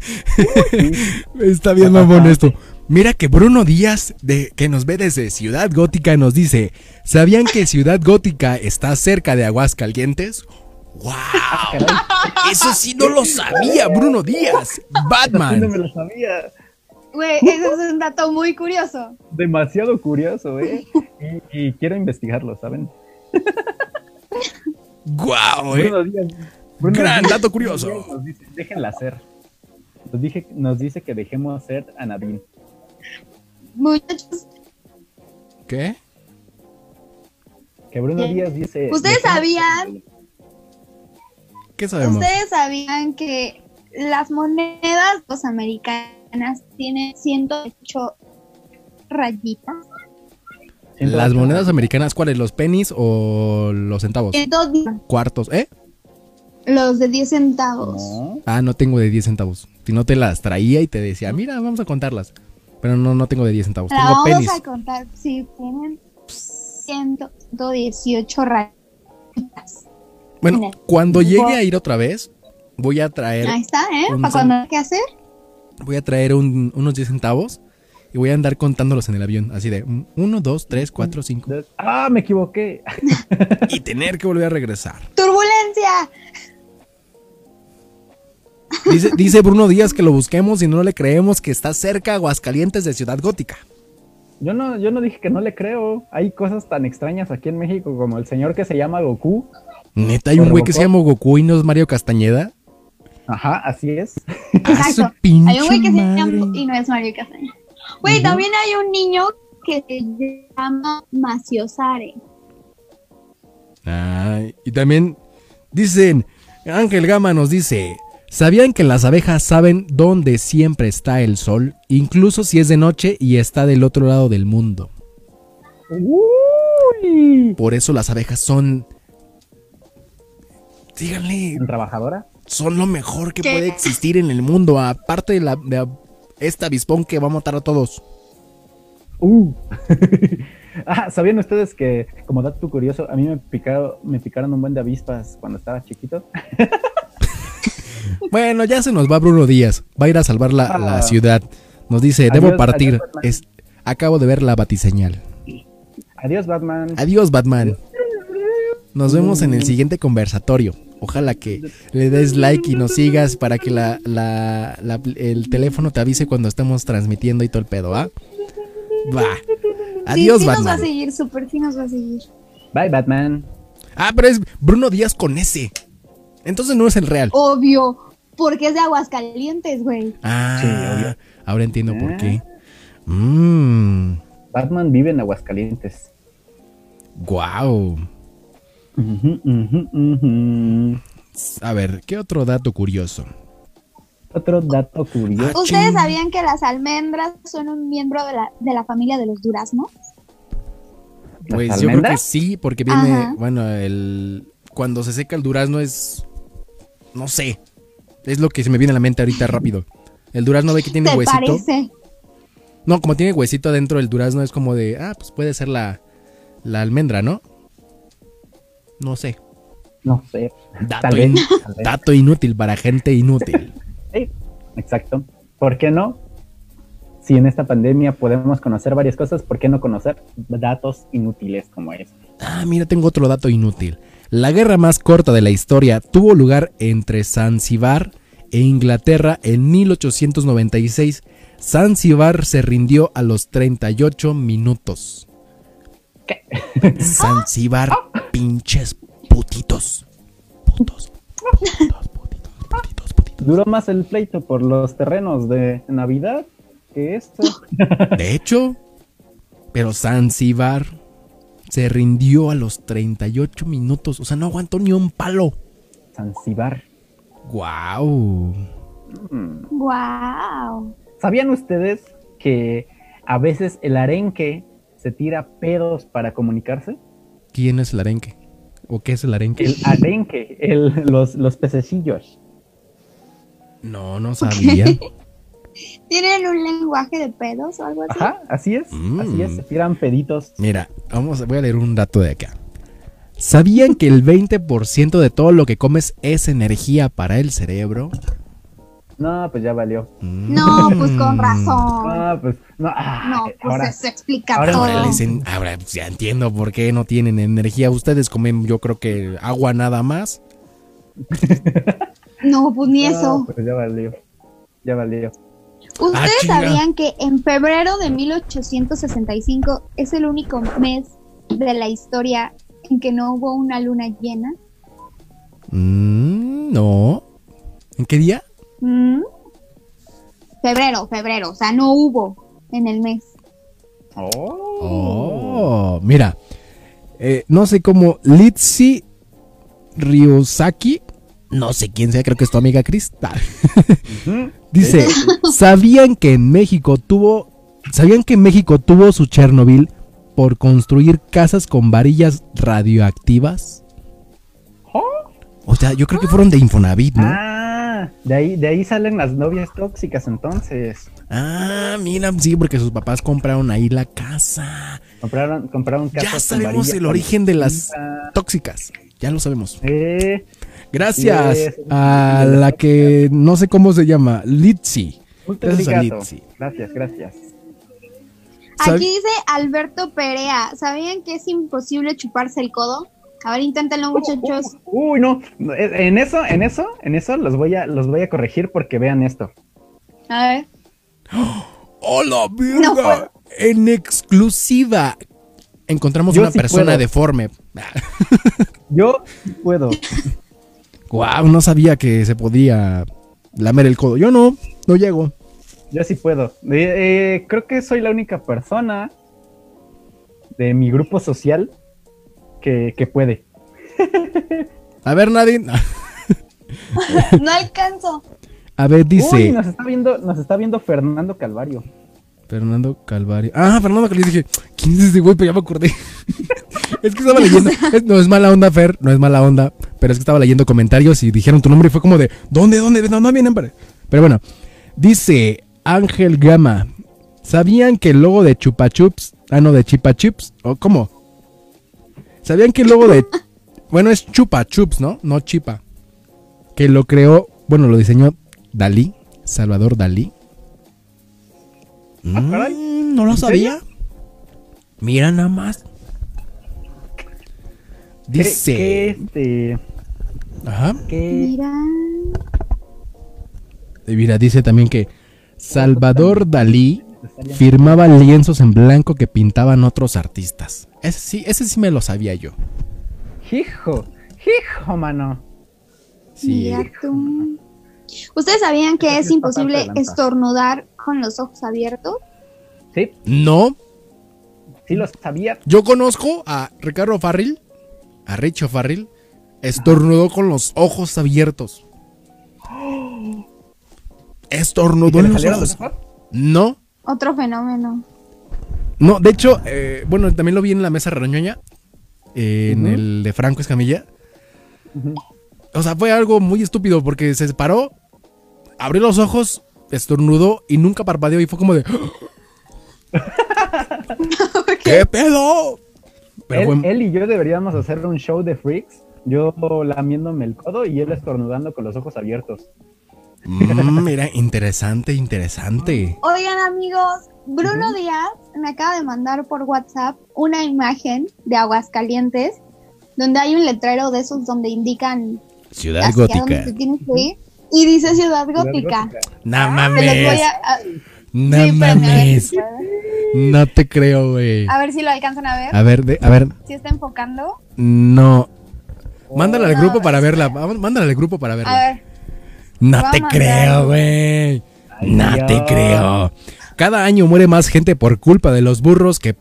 [laughs] está bien mamón esto? Mira que Bruno Díaz, de, que nos ve desde Ciudad Gótica, nos dice: ¿Sabían que Ciudad Gótica está cerca de Aguascalientes? ¡Wow! Caray, Eso sí no lo sabía, Bruno Díaz. [laughs] sí no Batman. me lo sabía. Güey, ese es un dato muy curioso. Demasiado curioso, ¿eh? [laughs] Y, y quiero investigarlo, ¿saben? ¡Guau, eh! Díaz- Bruno Gran dato curioso. Nos dice, déjenla hacer. Nos, dije, nos dice que dejemos hacer a Nadine. Muchachos, ¿Qué? Que Bruno. Díaz dice. ¿Ustedes sabían? ¿Qué sabemos? ¿ustedes sabían que las monedas pues, americanas tienen 108 rayitas? Las monedas americanas, ¿cuáles? ¿Los pennies o los centavos? Cuartos, ¿eh? Los de 10 centavos. No. Ah, no tengo de 10 centavos. Si no te las traía y te decía, mira, vamos a contarlas. Pero no, no tengo de 10 centavos. La Tengo vamos pennies. a contar. Sí, tienen 118 rayitas. Bueno, cuando llegue a ir otra vez, voy a traer, Ahí está, ¿eh? Para cuando hay que hacer. Voy a traer un- unos 10 centavos y voy a andar contándolos en el avión. Así de 1, 2, 3, 4, 5. Ah, me equivoqué. [laughs] Y tener que volver a regresar. ¡Turbulencia! Dice, dice Bruno Díaz que lo busquemos y no le creemos que está cerca Aguascalientes de Ciudad Gótica. Yo no, yo no dije que no le creo. Hay cosas tan extrañas aquí en México como el señor que se llama Goku. Neta, hay un güey que se llama Goku y no es Mario Castañeda. Ajá, así es. Ah, Exacto. Hay un güey que se llama y no es Mario Castañeda. Güey, también hay un niño que se llama Maciosare. Ay, y también dicen, Ángel Gama nos dice, ¿sabían que las abejas saben dónde siempre está el sol? Incluso si es de noche y está del otro lado del mundo. Uy. Por eso las abejas son... Díganle, ¿En trabajadora? Son lo mejor que ¿Qué? puede existir en el mundo, aparte de, la, de este avispón que va a matar a todos. Uh. [laughs] ah, ¿sabían ustedes que, como dato curioso, a mí me picaron, me picaron un buen de avispas cuando estaba chiquito? [laughs] Bueno, ya se nos va Bruno Díaz. Va a ir a salvar la, la Ah. ciudad. Nos dice, Adiós, debo partir. adiós. Es, acabo de ver la batiseñal. Adiós, Batman. Adiós, Batman. Nos vemos en el siguiente conversatorio. Ojalá que le des like y nos sigas para que la, la- la- el teléfono te avise cuando estemos transmitiendo y todo el pedo, ¿ah? Va. Adiós, sí, sí nos va a Batman. seguir, súper sí nos va a seguir. Bye, Batman. Ah, pero es Bruno Díaz con S. Entonces no es el real. Obvio, porque es de Aguascalientes, güey. Ah, Sí, obvio. ahora entiendo por Ah. qué. Mmm. Batman vive en Aguascalientes. Wow. A ver, ¿qué otro dato curioso? Otro dato curioso. Ah, ¿Ustedes sabían que las almendras son un miembro de la, de la familia de los duraznos? ¿Las Pues yo creo que sí, porque viene, Ajá. bueno, el cuando se seca el durazno es no sé. Es lo que se me viene a la mente ahorita rápido. El durazno ve que tiene [laughs] ¿Te huesito. parece? No, como tiene huesito adentro el durazno es como de, ah, pues puede ser la la almendra, ¿no? No sé. No sé. Dato, Tal vez, in- tal vez. dato inútil para gente inútil. [laughs] Sí, exacto. ¿Por qué no? Si en esta pandemia podemos conocer varias cosas, ¿por qué no conocer datos inútiles como este? Ah, mira, tengo otro dato inútil. La guerra más corta de la historia tuvo lugar entre Zanzíbar e Inglaterra en 1896. Zanzíbar se rindió a los 38 minutos. ¿Qué? Zanzíbar, [laughs] pinches putitos. Putos. Putitos, putitos, putitos, putitos. Duró más el pleito por los terrenos de Navidad que esto. De hecho, pero Zanzíbar se rindió a los 38 minutos. O sea, no aguantó ni un palo. Zanzibar. ¡Guau! ¡Wow! ¿Sabían ustedes que a veces el arenque se tira pedos para comunicarse? ¿Quién es el arenque? ¿O qué es el arenque? El arenque, el- los, los pececillos. No, no sabía. [laughs] ¿Tienen un lenguaje de pedos o algo así? Ajá, así es, Mm. así es, se tiran peditos. Mira, vamos, voy a leer un dato de acá. ¿Sabían que el 20% de todo lo que comes es energía para el cerebro? No, pues ya valió. No, pues con Mm. razón. No, pues, no, ah, No, pues ahora, eso explica ahora todo. Ahora, les en- ahora, pues, ya entiendo por qué no tienen energía. Ustedes comen, yo creo que agua nada más. [laughs] No, pues ni no, eso. pues ya valió, ya valió. ¿Ustedes Ah, chinga. sabían que en febrero de 1865 es el único mes de la historia en que no hubo una luna llena? Mm, no. ¿En qué día? ¿Mm? Febrero, febrero, o sea, no hubo en el mes. Oh. Oh, mira. eh, no sé cómo. Litsi Ryusaki. No sé quién sea, creo que es tu amiga Cristal. [laughs] Dice, ¿sabían que en México tuvo, sabían que México tuvo su Chernobyl por construir casas con varillas radioactivas. ¿Oh? O sea, yo creo que fueron de Infonavit, ¿no? Ah, de ahí, de ahí salen las novias tóxicas entonces. Ah, mira, sí, porque sus papás compraron ahí la casa. Compraron, compraron casas Ya sabemos el origen de las tóxicas. tóxicas. Ya lo sabemos. Eh, Gracias a la que no sé cómo se llama, Gracias a. Litzy. Gracias, gracias. ¿Sab- Aquí dice Alberto Perea. ¿Sabían que es imposible chuparse el codo? A ver, inténtenlo, muchachos. Uy, no, no, en eso, en eso, en eso los voy a, los voy a corregir porque vean esto. A ver. ¡Hola, No en exclusiva. Encontramos Yo una sí persona puedo. deforme. [laughs] Yo puedo. [laughs] Wow, no sabía que se podía lamer el codo. Yo no, no llego. Yo sí puedo. Eh, eh, creo que soy la única persona de mi grupo social que, que puede. A ver, Nadine. [laughs] No alcanzo. A ver, dice Uy, nos está viendo, nos está viendo Fernando Calvario. Fernando Calvario. Ah, Fernando Calvario. Dije, ¿quién es ese güey? Pero ya me acordé. [laughs] es que estaba leyendo. es- no es mala onda, Fer. No es mala onda. Pero es que estaba leyendo comentarios y dijeron tu nombre y fue como de, ¿dónde, dónde? No, no vienen. Pero pero bueno, dice Ángel Gama. ¿Sabían que el logo de Chupa Chups, ah, no, de Chipa Chups, o cómo? ¿Sabían que el logo de, [laughs] bueno, es Chupa Chups, ¿no? No Chipa. Que lo creó, bueno, lo diseñó Dalí, Salvador Dalí. Ah, caray. Mm, no lo ¿En sabía. Mira nada más. ¿Qué- Dice. qué, este, Ajá. qué- Mira. Mira, dice también que Salvador Dalí firmaba lienzos en blanco que pintaban otros artistas. Ese sí, ese sí me lo sabía yo. Hijo, hijo, mano. Sí. Mira tú. ¿Ustedes sabían que es imposible estornudar con los ojos abiertos? Sí, No, sí lo sabía. yo conozco a Ricardo Farril, a Richo Farril, estornudó con los ojos abiertos. [gasps] ¿Y Estornudó en los ojos? No, Otro fenómeno. No, de hecho, eh, bueno, también lo vi en la mesa reñoña, eh, en el de Franco Escamilla. O sea, fue algo muy estúpido porque se separó, abrió los ojos, estornudó y nunca parpadeó y fue como de... [laughs] ¿Qué pedo? Pero él, él y yo deberíamos hacer un show de freaks. Yo lamiéndome el codo y él estornudando con los ojos abiertos. Mm, mira, interesante, interesante. Oigan amigos, Bruno Díaz me acaba de mandar por WhatsApp una imagen de Aguascalientes donde hay un letrero de esos donde indican Ciudad hacia dónde gótica. que ir y dice Ciudad Gótica. No Se los voy mames. No sí, mames. No te creo, güey. A ver si lo alcanzan a ver. A ver, de- a ver, Si está enfocando. no. Mándala al No, grupo para verla. Mándala al grupo para verla. A ver. No te creo, güey. No te creo. Cada año muere más gente por culpa de los burros que,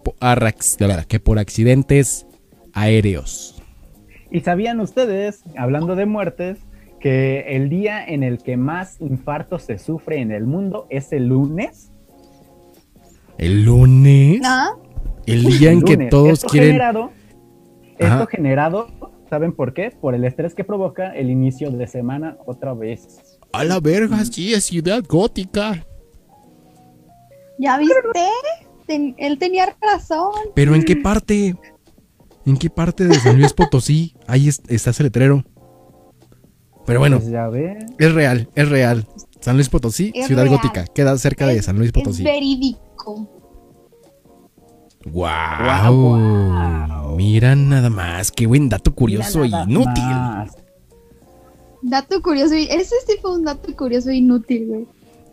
que por accidentes aéreos. ¿Y sabían ustedes, hablando de muertes, que el día en el que más infartos se sufre en el mundo es el lunes? El lunes, ¿No? [laughs] el día en que todos esto quieren... Generado, esto generado, ¿saben por qué? Por el estrés que provoca el inicio de semana otra vez. A la verga, sí, es ciudad gótica. ¿Ya viste? Ten- él tenía razón. Pero ¿en qué parte? ¿En qué parte de San Luis Potosí? Ahí es- está ese letrero. Pero bueno, Pues ya es real, es real. San Luis Potosí, Es ciudad real. gótica. Queda cerca de Es- San Luis Es Potosí. verídico. Wow. Guau. Mira nada más, qué buen dato curioso e inútil. más. Dato curioso. y- Ese sí fue un dato curioso e inútil, güey.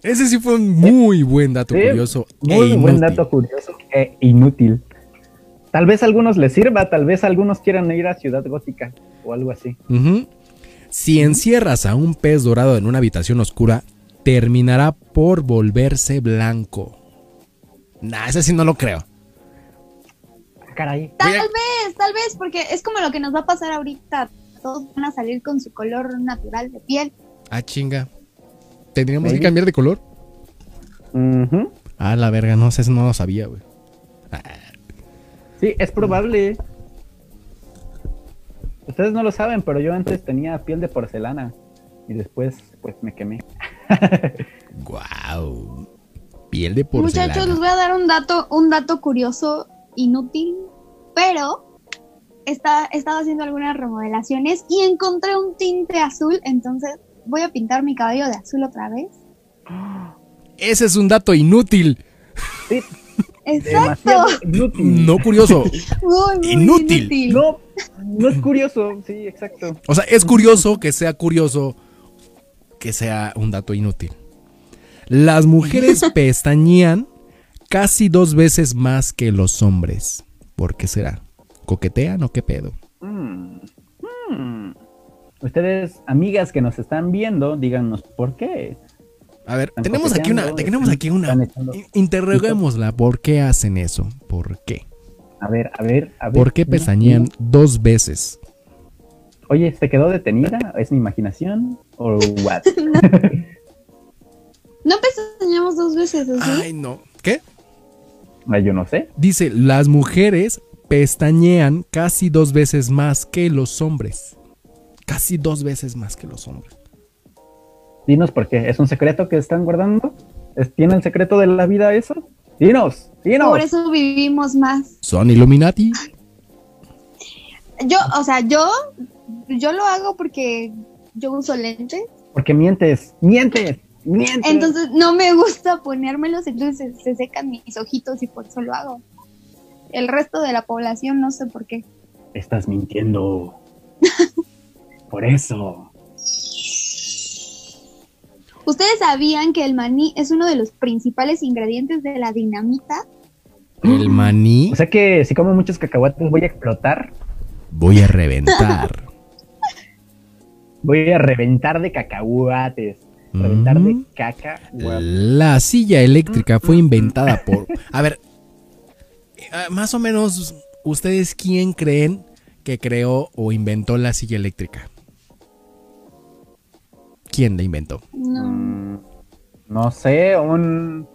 Ese sí fue un muy buen dato Sí, curioso. e Muy buen inútil. dato curioso e inútil. Tal vez a algunos les sirva, tal vez algunos quieran ir a Ciudad Gótica o algo así. Si encierras a un pez dorado en una habitación oscura, terminará por volverse blanco. Nah, ese sí no lo creo. Caray. Tal a- vez, tal vez, porque es como lo que nos va a pasar ahorita. Todos van a salir con su color natural de piel. Ah, chinga. ¿Tendríamos que cambiar de color? Ujú. Ah, la verga, no sé, eso no lo sabía, güey. Ah, Sí, Sí, es probable. Ustedes no lo saben, pero yo antes tenía piel de porcelana y después pues me quemé. [laughs] Guau. Piel de porcelana. Muchachos, les voy a dar un dato, un dato curioso, inútil, pero está, estaba haciendo algunas remodelaciones y encontré un tinte azul, entonces voy a pintar mi cabello de azul otra vez. Ese es un dato inútil. Sí, Exacto. inútil. No curioso. [laughs] Muy, muy Inútil. No, no es curioso, sí, exacto. O sea, es curioso que sea curioso que sea un dato inútil. Las mujeres [laughs] pestañean casi dos veces más que los hombres. ¿Por qué será? ¿Coquetean o qué pedo? Mm, mm. Ustedes, amigas que nos están viendo, díganos por qué. A ver, tenemos aquí una, tenemos aquí una. Interroguémosla, ¿por qué hacen eso? ¿Por qué? A ver, a ver, a ver. ¿Por qué pestañean dos veces? Oye, ¿se quedó detenida? ¿Es mi imaginación? ¿O what? [laughs] [laughs] No pestañeamos dos veces. Ay, no. ¿Qué? Ah, Yo no sé. Dice, las mujeres pestañean casi dos veces más que los hombres. Casi dos veces más que los hombres. Dinos por qué. ¿Es un secreto que están guardando? ¿Es- ¿Tiene el secreto de la vida eso? Dinos, dinos. Por eso vivimos más. ¿Son Illuminati? Yo, o sea, yo, yo lo hago porque yo uso lentes. Porque mientes, mientes, mientes. Entonces no me gusta ponérmelos, entonces se secan mis ojitos y por eso lo hago. El resto de la población no sé por qué. Estás mintiendo. [laughs] por eso. ¿Ustedes sabían que el maní es uno de los principales ingredientes de la dinamita? El maní. O sea que si como muchos cacahuates voy a explotar. Voy a reventar. [laughs] Voy a reventar de cacahuates. Reventar de Mm. caca. La silla eléctrica fue inventada por... [laughs] A ver, más o menos, ¿ustedes quién creen que creó o inventó la silla eléctrica? ¿Quién la inventó? No. No sé, un,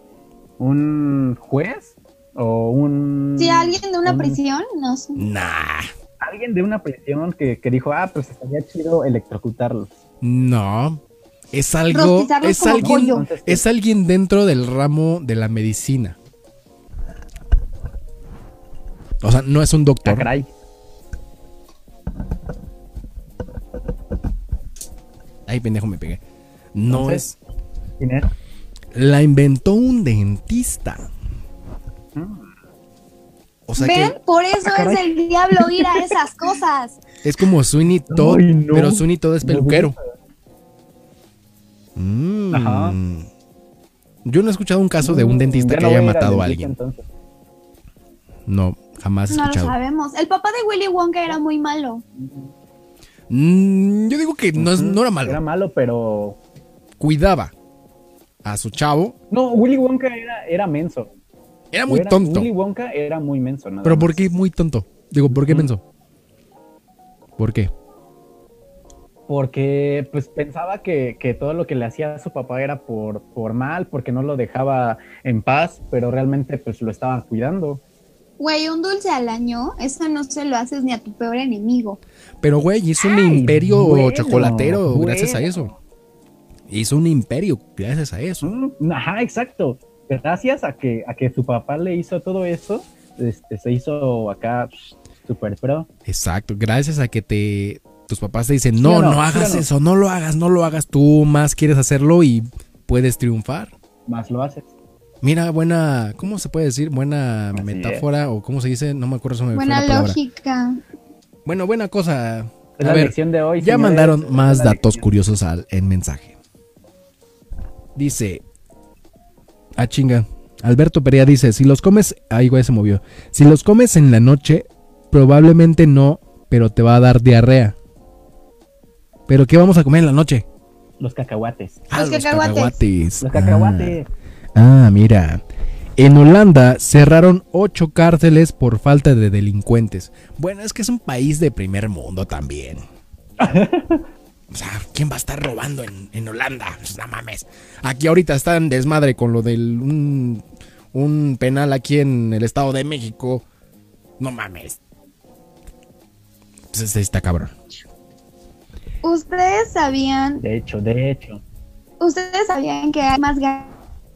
un juez o un... Si alguien de una un- prisión, no sé. Nah, Alguien de una prisión que, que dijo, ah, pues estaría chido electrocutarlos. no. Es algo... Es alguien, pollo. Es alguien dentro del ramo de la medicina. O sea, no es un ah, doctor. caray. Ay, pendejo, me pegué. No Entonces, es... ¿Quién es? La inventó un dentista. O sea ¿Ven? que Por eso Ah, es el diablo ir a esas cosas. [laughs] es como Sweeney Todd, Ay, no. pero Sweeney Todd es peluquero. Mm. Ajá. Yo no he escuchado un caso de un dentista Ya que no haya matado a dentista, alguien. entonces. No, jamás No lo sabemos. El papá de Willy Wonka era muy malo. Mm, yo digo que no, es- no era malo. Era malo, pero... Cuidaba a su chavo. No, Willy Wonka era, era menso. Era muy Era- tonto. Willy Wonka era muy menso. nada Pero más. ¿por qué muy tonto? Digo, ¿por qué pensó? ¿Por qué? Porque pues pensaba que, que todo lo que le hacía a su papá era por, por mal, porque no lo dejaba en paz, pero realmente pues lo estaban cuidando. Güey, un dulce al año, eso no se lo haces ni a tu peor enemigo. Pero, güey, hizo un Ay, imperio bueno, chocolatero gracias a eso. Hizo un imperio gracias a eso. Mm, Ajá, exacto. Gracias a que, a que su papá le hizo todo eso, este, se hizo acá super pro. Exacto, gracias a que te tus papás te dicen, no, no, hagas no? eso, no lo hagas, no lo hagas, tú más quieres hacerlo y puedes triunfar. Más lo haces. Mira, buena, ¿cómo se puede decir? Buena Así metáfora o cómo se dice, no me acuerdo se me Buena lógica. Bueno, buena cosa. Es A la ver, lección de hoy. ya señores, mandaron más datos lección. curiosos al, en mensaje. Dice, ah chinga, Alberto Perea dice, si los comes, ay güey se movió, si los comes en la noche, probablemente no, pero te va a dar diarrea. ¿Pero qué vamos a comer en la noche? Los cacahuates. Ah, Los cacahuates. Los cacahuates. Ah, ah, mira. En Holanda cerraron ocho cárceles por falta de delincuentes. Bueno, es que es un país de primer mundo también. [laughs] O sea, ¿quién va a estar robando en, en Holanda? Pues, no mames. Aquí ahorita están desmadre con lo del un, un penal aquí en el Estado de México. No mames. Pues este está cabrón. ¿Ustedes sabían, De hecho, de hecho. ustedes sabían que hay más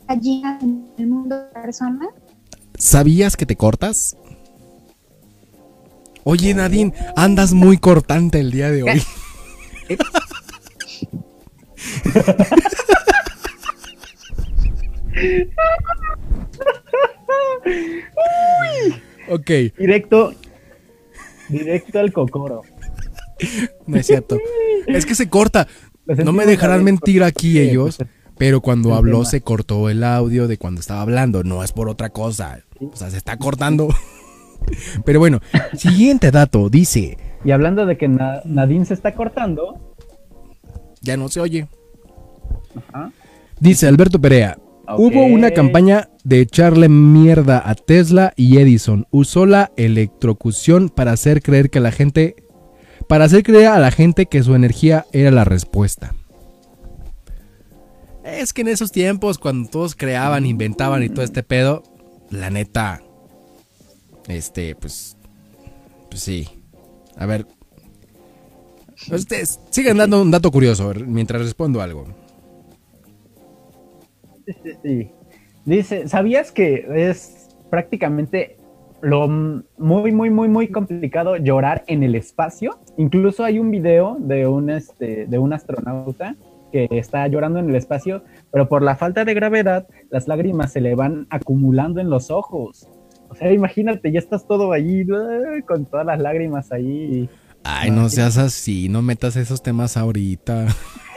gallinas en el mundo de personas? ¿Sabías que te cortas? Oye, Nadine, andas muy cortante el día de hoy. [laughs] ok, Directo. Directo al cocoro. no es cierto. Es que se corta. No me dejarán mentir aquí ellos, pues, pero cuando el habló tema. se cortó el audio de cuando estaba hablando. No es por otra cosa. O sea, se está cortando. [laughs] Pero bueno, [laughs] siguiente dato. Dice, Y hablando de que Na- Nadine se está cortando. ya no se oye. Ajá. Dice Alberto Perea. Hubo una campaña de echarle mierda a Tesla y Edison. Usó la electrocución para hacer creer que la gente. Para hacer creer a la gente que su energía era la respuesta. Es que en esos tiempos, cuando todos creaban, inventaban y todo este pedo, la neta. Este, pues. Pues sí. A ver. Ustedes sigan dando un dato curioso mientras respondo algo. Sí. Dice, ¿sabías que es prácticamente lo muy, muy, muy, muy complicado llorar en el espacio? Incluso hay un video de un, este, de un astronauta que está llorando en el espacio, pero por la falta de gravedad, las lágrimas se le van acumulando en los ojos. O sea, imagínate, ya estás todo allí ¡ah! con todas las lágrimas ahí. Ay, no seas así, no metas esos temas ahorita.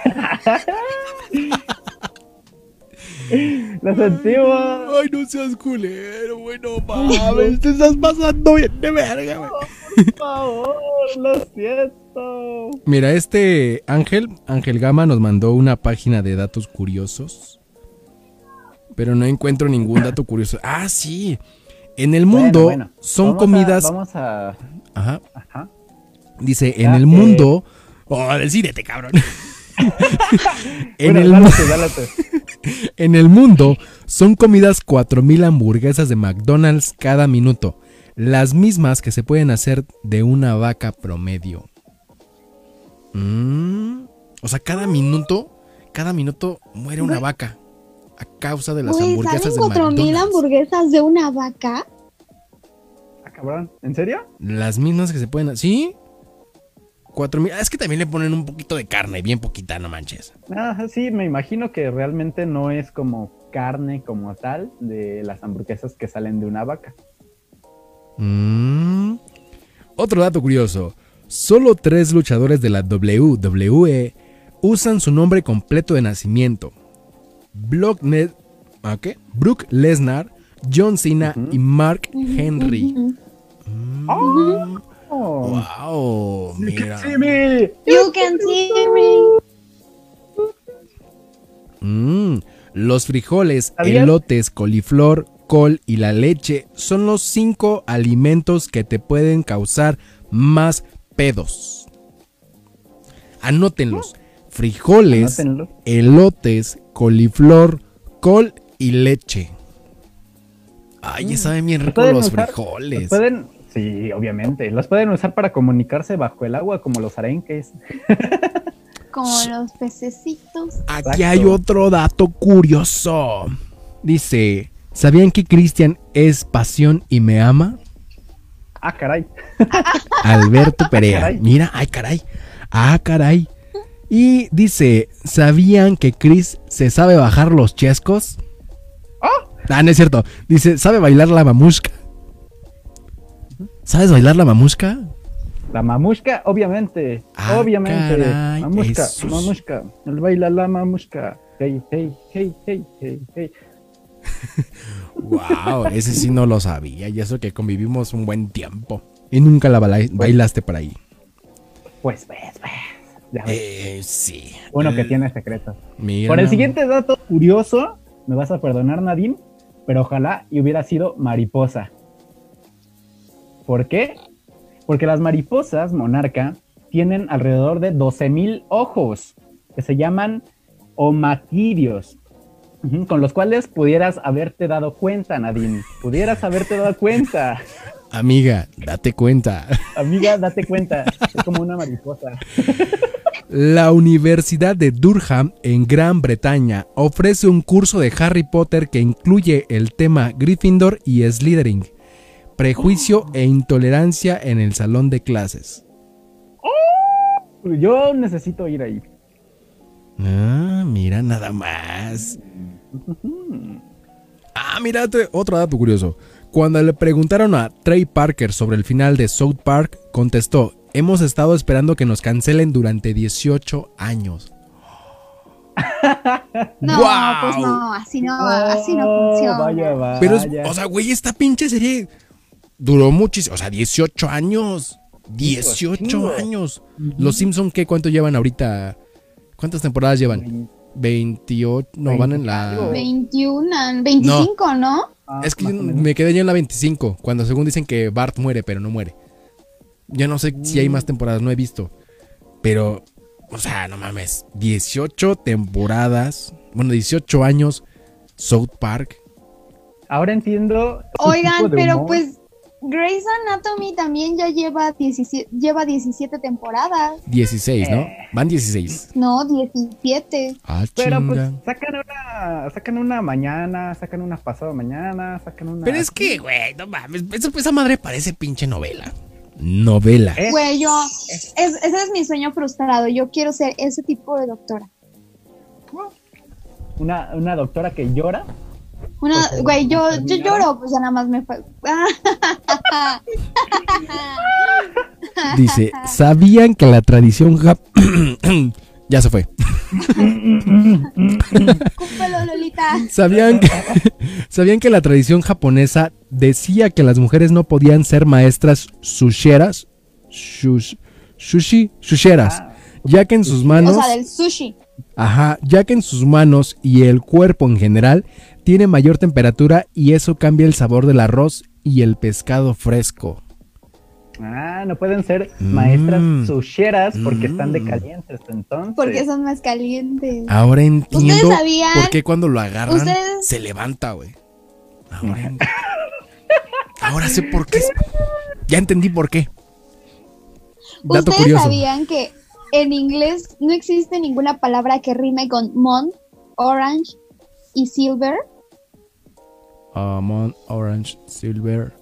[laughs] Lo sentimos. Ay, no seas culero, güey, no mames, te estás pasando bien de verga, güey. Por favor, lo siento. Mira, este Ángel, Ángel Gama nos mandó una página de datos curiosos. Pero no encuentro ningún dato curioso. Ah, sí. En el mundo Bueno, bueno, son vamos a- comidas. vamos a. Ajá. Ajá. Dice, en el mundo. Oh, decídete, cabrón. [laughs] en, Bueno, el, tú. [laughs] en el mundo son comidas 4000 hamburguesas de McDonald's cada minuto. Las mismas que se pueden hacer de una vaca promedio. Mm, O sea, cada minuto, cada minuto muere una vaca. A causa de las hamburguesas ¿salen de 4000 McDonald's. hamburguesas de una vaca? Ah, cabrón. ¿En serio? Las mismas que se pueden hacer. ¿Sí? 4000. Ah, Es que también le ponen un poquito de carne, bien poquita, no manches. Ah, sí, me imagino que realmente no es como carne como tal de las hamburguesas que salen de una vaca. Mm. Otro dato curioso. Solo tres luchadores de la WWE usan su nombre completo de nacimiento. Brock, Ne- ¿ah, qué? Brook Lesnar, John Cena y Mark Henry. Mm. Oh. Wow, mira. Sí, mi- You can see me. Mm, Los frijoles, ¿Sabías? elotes, coliflor, col y la leche son los cinco alimentos que te pueden causar más pedos. Anótenlos. Frijoles, Anótenlo. elotes, coliflor, col y leche. Ay, ya saben bien rico los usar- frijoles. Los pueden, sí, obviamente. Los pueden usar para comunicarse bajo el agua como los arenques. [laughs] Como los pececitos. Aquí Exacto. hay otro dato curioso. Dice, ¿sabían que Cristian es pasión y me ama? Ah, caray. Alberto Perea. caray. Mira, ay caray. Ah, caray. Y dice, ¿sabían que Chris se sabe bajar los chescos? Ah, no es cierto. Dice, ¿sabe bailar la mamusca? ¿Sabes bailar la mamusca? La mamushka, obviamente. Ah, obviamente. caray, mamushka, esos. mamushka. El baila la mamushka. Hey, hey, hey, hey, hey, hey. [laughs] Wow, ese sí no lo sabía. Y eso que convivimos un buen tiempo. Y nunca la baila- bailaste por ahí. Pues ves, ves. Ya ves. Eh, sí. Uno que Eh, tiene secretos. mira Por el siguiente dato curioso, me vas a perdonar, Nadine, pero ojalá y hubiera sido mariposa. ¿Por qué? Porque las mariposas monarca tienen alrededor de 12.000 ojos, que se llaman con los cuales pudieras haberte dado cuenta, Nadine. Pudieras haberte dado cuenta. Amiga, date cuenta. Amiga, date cuenta. Es como una mariposa. La Universidad de Durham en Gran Bretaña ofrece un curso de Harry Potter que incluye el tema Gryffindor y Slytherin, prejuicio e intolerancia en el salón de clases. Yo necesito ir ahí. Ah, mira nada más. Ah, mira otro dato curioso. Cuando le preguntaron a Trey Parker sobre el final de South Park, contestó, hemos estado esperando que nos cancelen durante 18 años. [laughs] No, pues no, así no, así no funciona. Vaya, vaya. Pero, es, o sea, güey, esta pinche serie duró muchísimo, o sea, 18 años. 18 años. Los Simpson qué cuánto llevan ahorita? ¿Cuántas temporadas llevan? 28, no, van en la 21, 25, ¿no? Ah, es que me quedé yo en la 25, cuando según dicen que Bart muere, pero no muere. Yo no sé si hay más temporadas, no he visto. Pero, o sea, no mames, 18 temporadas, bueno, 18 años, South Park. Ahora entiendo. Oigan, tipo de pero humor. pues Grey's Anatomy también ya lleva 17, lleva 17 temporadas. 16, ¿no? Eh. Van 16. No, 17. Ah, Pero pues sacan una, sacan una mañana, sacan una pasado mañana, sacan una. Pero es que, güey, no mames, esa, esa madre parece pinche novela. Novela. ¿Eh? Güey, yo, es- ese es mi sueño frustrado. Yo quiero ser ese tipo de doctora. Una, una doctora que llora. Una, güey, yo, yo lloro, pues ya nada más me fue. [laughs] Dice, ¿sabían que la tradición jap... [clears throat] ya se fue. Cúpelo, Lolita. ¿Sabían que, [laughs] ¿Sabían que la tradición japonesa decía que las mujeres no podían ser maestras susheras? Shush- sushi, susheras. Ya que en sus manos... O sea, del sushi. Ajá, ya que en sus manos y el cuerpo en general tiene mayor temperatura y eso cambia el sabor del arroz y el pescado fresco. ah, no pueden ser maestras Mm. susheras porque están de Mm. calientes, entonces. Porque son más calientes. Ahora entiendo ¿Ustedes sabían? por qué cuando lo agarran ¿Ustedes? se levanta, güey. Ahora, [laughs] en- Ahora sé por qué. Ya entendí por qué. Dato ¿Ustedes curioso. sabían que en inglés no existe ninguna palabra que rime con mon, orange y silver? Orange, silver.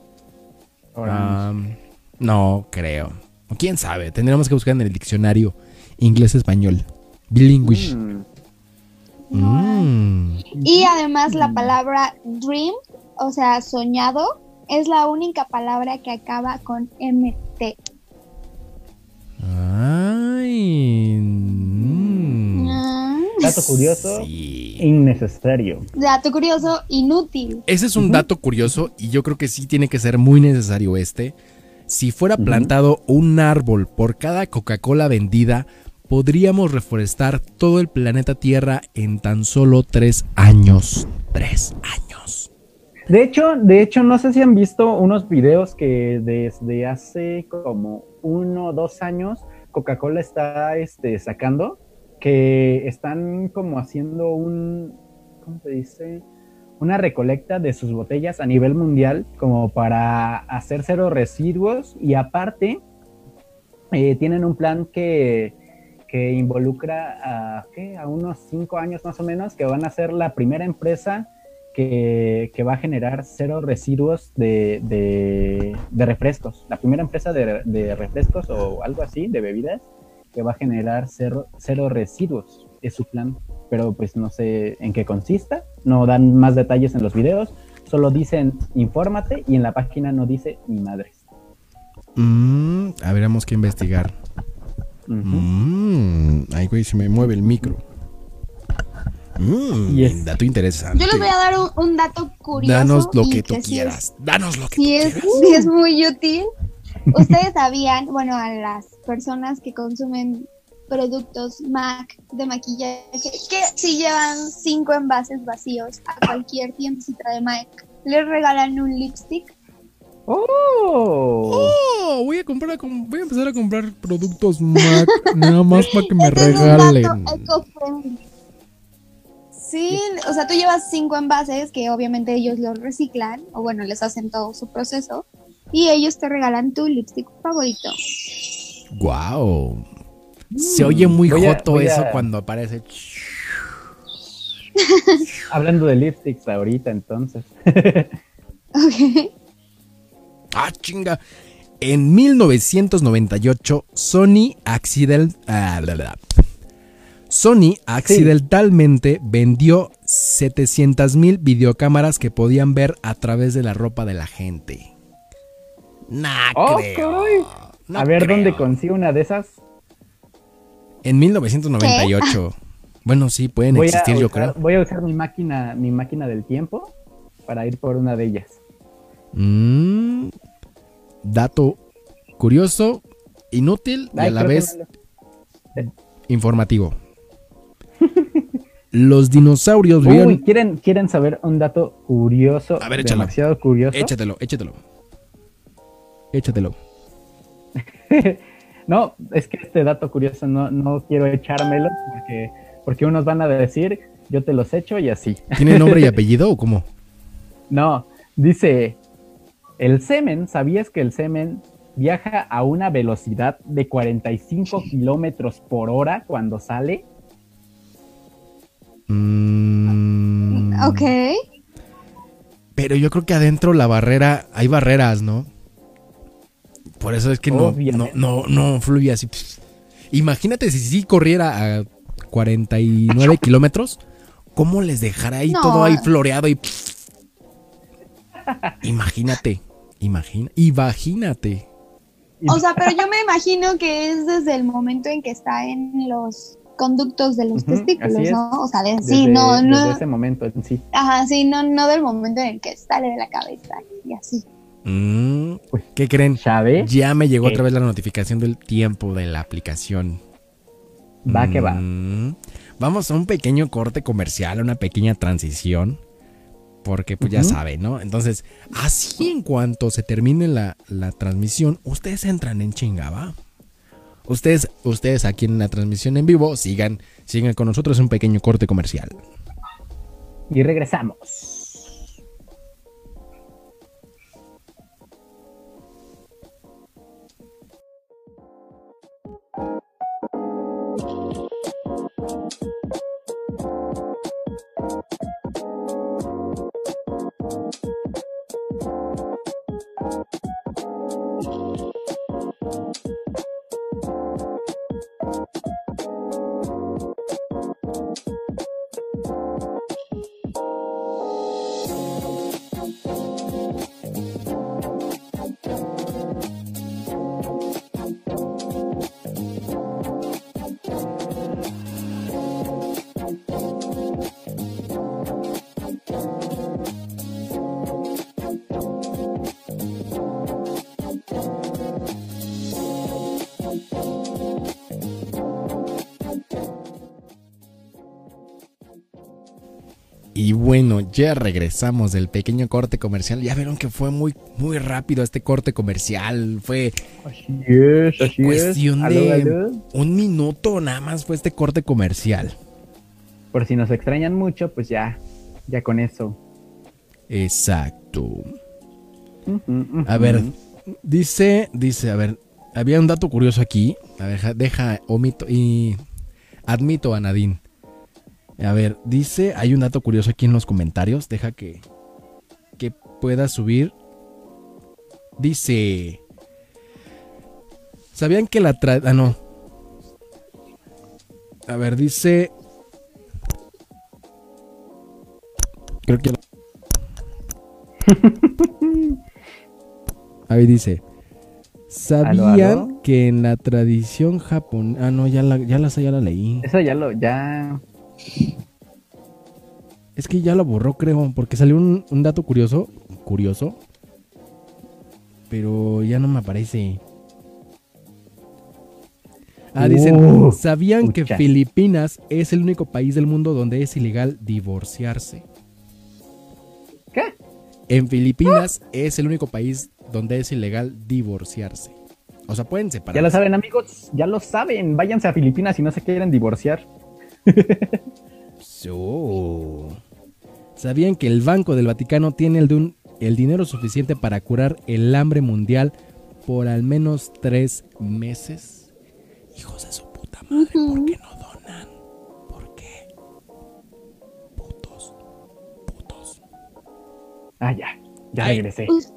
Orange. um, no creo. O quién sabe. Tendríamos que buscar en el diccionario inglés-español. Bilingüe. Mm. Mm. Y además la palabra dream, o sea, soñado, es la única palabra que acaba con MT. Ay. mm. Mm. Dato curioso, Sí. innecesario. Dato curioso, inútil. Ese es un dato curioso y yo creo que sí tiene que ser muy necesario este. Si fuera plantado un árbol por cada Coca-Cola vendida, podríamos reforestar todo el planeta Tierra en tan solo tres años. Tres años. De hecho, de hecho, no sé si han visto unos videos que desde hace como uno o dos años Coca-Cola está este, sacando, que están como haciendo un, ¿cómo se dice? Una recolecta de sus botellas a nivel mundial como para hacer cero residuos y aparte eh, tienen un plan que, que involucra a, ¿qué? a unos cinco años más o menos, que van a ser la primera empresa que, que va a generar cero residuos de, de- de refrescos. La primera empresa de, de refrescos o algo así, de bebidas, que va a generar cero, cero residuos. Es su plan, pero pues no sé en qué consista. No dan más detalles en los videos. Solo dicen infórmate y en la página no dice ni madres. Mm, habríamos que investigar. Ujú. Mm, ay, güey, se me mueve el micro. Mm, Yes. Dato interesante. Yo les voy a dar un, un dato curioso. Danos lo que tú es- quieras. Danos lo que tú es, quieras. sí es muy útil. Ustedes sabían, bueno, a las personas que consumen productos MAC de maquillaje, que si llevan cinco envases vacíos a cualquier tiendecita de MAC, les regalan un lipstick. ¡Oh! Oh, voy a comprar a com- voy a empezar a comprar productos MAC nada más para que me Este es un regalen. dato eco-friendly. Sí, o sea, tú llevas cinco envases que obviamente ellos los reciclan, o bueno, les hacen todo su proceso, y ellos te regalan tu lipstick favorito. Wow. Se oye muy Voy joto eso a- cuando aparece. [laughs] Hablando de lipsticks ahorita, entonces. Ok. Ah, chinga. En 1998, Sony accident... ah, bla, bla. Sony accidentalmente vendió 700 mil videocámaras que podían ver a través de la ropa de la gente. Nah, ¡Oh, creo. No a ver creo. dónde consigo una de esas. En 1998. Bueno, sí, pueden Voy existir, yo usar, creo. Voy a usar mi máquina, mi máquina del tiempo para ir por una de ellas. Mm, dato curioso, inútil y a la vez no lo- informativo. Los dinosaurios Uy, vivieron. ¿quieren, ¿quieren saber un dato curioso? A ver, échalo. demasiado curioso. Échatelo, échatelo. Échatelo. [laughs] No, es que este dato curioso no, no quiero echármelo porque, porque unos van a decir, yo te los echo y así. ¿Tiene nombre y [laughs] apellido o cómo? No, dice, el semen, ¿sabías que el semen viaja a una velocidad de 45 kilómetros por hora cuando sale? Mm, Ok. Pero yo creo que adentro la barrera, hay barreras, ¿no? Por eso es que no, no, no, no fluye así. Imagínate si sí corriera a 49 kilómetros, ¿cómo les dejará ahí No. todo ahí floreado y... [laughs] Imagínate, imagina, imagínate. O sea, pero yo me imagino que es desde el momento en que está en los conductos de los testículos. ¿no? O sea, de, Desde, sí, no, desde no. ese momento en sí. Ajá, sí, no, no del momento en el que sale de la cabeza y así. Mm, Pues, ¿Qué creen? ¿Sabe? Ya me llegó ¿Qué? otra vez la notificación del tiempo de la aplicación. Va que va. Mm, Vamos a un pequeño corte comercial, una pequeña transición. Porque pues ya saben, ¿no? Entonces, así en cuanto se termine la, la transmisión, ustedes entran en chingaba. Ustedes, ustedes aquí en la transmisión en vivo, sigan, sigan con nosotros un pequeño corte comercial. Y regresamos. Y bueno, ya regresamos del pequeño corte comercial. Ya vieron que fue muy, muy rápido este corte comercial. Fue Así es, así cuestión es. de Aló, aló. un minuto nada más fue este corte comercial. Por si nos extrañan mucho, pues ya, ya con eso. Exacto. A ver, dice, dice, a ver, había un dato curioso aquí. A ver, deja, deja, omito y admito a Nadine. A ver, dice, hay un dato curioso aquí en los comentarios. Deja que, que pueda subir. Dice, ¿sabían que la tra... Ah, no. A ver, dice... Creo que... [laughs] Ahí dice. ¿Sabían aló? que en la tradición japonesa... Ah, no, ya la, ya la, ya la leí. Eso ya lo, ya. Es que ya lo borró, creo, porque salió un, un dato curioso. Curioso. Pero ya no me aparece. Ah, dicen, Uh, ¿sabían que. Filipinas es el único país del mundo donde es ilegal divorciarse? ¿Qué? En Filipinas es el único país donde es ilegal divorciarse. O sea, pueden separar. Ya lo saben, amigos. Ya lo saben. Váyanse a Filipinas si no se quieren divorciar. [laughs] So. ¿Sabían que el Banco del Vaticano tiene el, de un, el dinero suficiente para curar el hambre mundial por al menos tres meses. Hijos de su puta madre, ¿por qué no donan? ¿Por qué? Putos, putos. Ah, ya. Ya Ay. regresé. Us-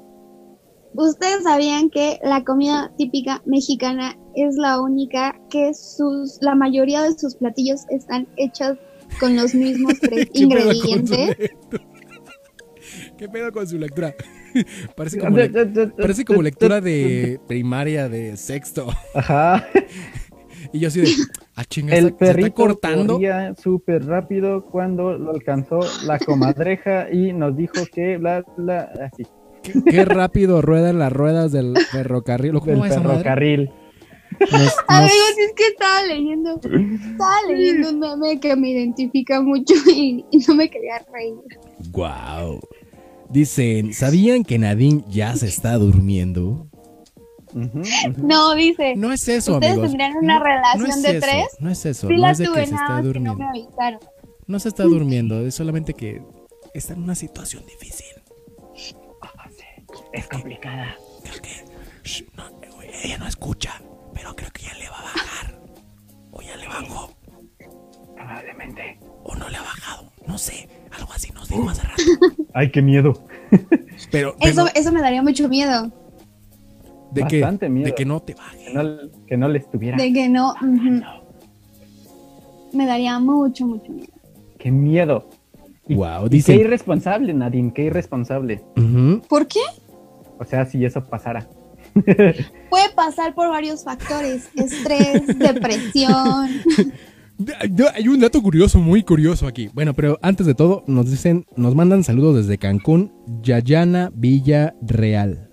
Ustedes sabían que la comida típica mexicana es la única que sus, la mayoría de sus platillos están hechos con los mismos [laughs] tres ¿Qué pedo con su ingredientes. ¿Qué pedo con su lectura? [laughs] Parece como, le- parece Parece como lectura de primaria de sexto. Ajá. [laughs] Y yo así de, ah, chinga, El ¿se está- se está perrito cortando? corría súper rápido cuando lo alcanzó la comadreja y nos dijo que bla, bla, así, ¿Qué, qué rápido ruedan las ruedas del ferrocarril. ¿o ¿Cómo del ferrocarril. Nos- [laughs] nos- Amigos, es que estaba leyendo, estaba leyendo un meme que me identifica mucho [laughs] y, y no me quería reír. Guau. Dicen, ¿sabían que Nadine ya se está durmiendo? No, dice, No es eso, ¿ustedes amigos. tendrían una No- relación no es de eso, tres? No es eso, Sí no la es de que tuve, se nada está que no durmiendo. me avisaron. No se está durmiendo, es solamente que está en una situación difícil. Es complicada. Creo que shh, no, güey, ella no escucha, pero creo que ya le va a bajar. O ya le bajó, Probablemente. o no le ha bajado. No sé, algo así nos dijo hace rato. [laughs] Ay, qué miedo. [laughs] Pero, Eso, pero eso me daría mucho miedo. de, que, bastante miedo. de que no te baje. Que no, que no le estuviera. De que no. ujú. Me daría mucho, mucho miedo. Qué miedo. Y- Wow, y Qué irresponsable, Nadine, qué irresponsable. ¿Por qué? O sea, si eso pasara. Puede pasar por varios factores. Estrés, [laughs] depresión. Hay un dato curioso, muy curioso aquí. Bueno, pero antes de todo, nos dicen, nos mandan saludos desde Cancún, Yayana Villarreal.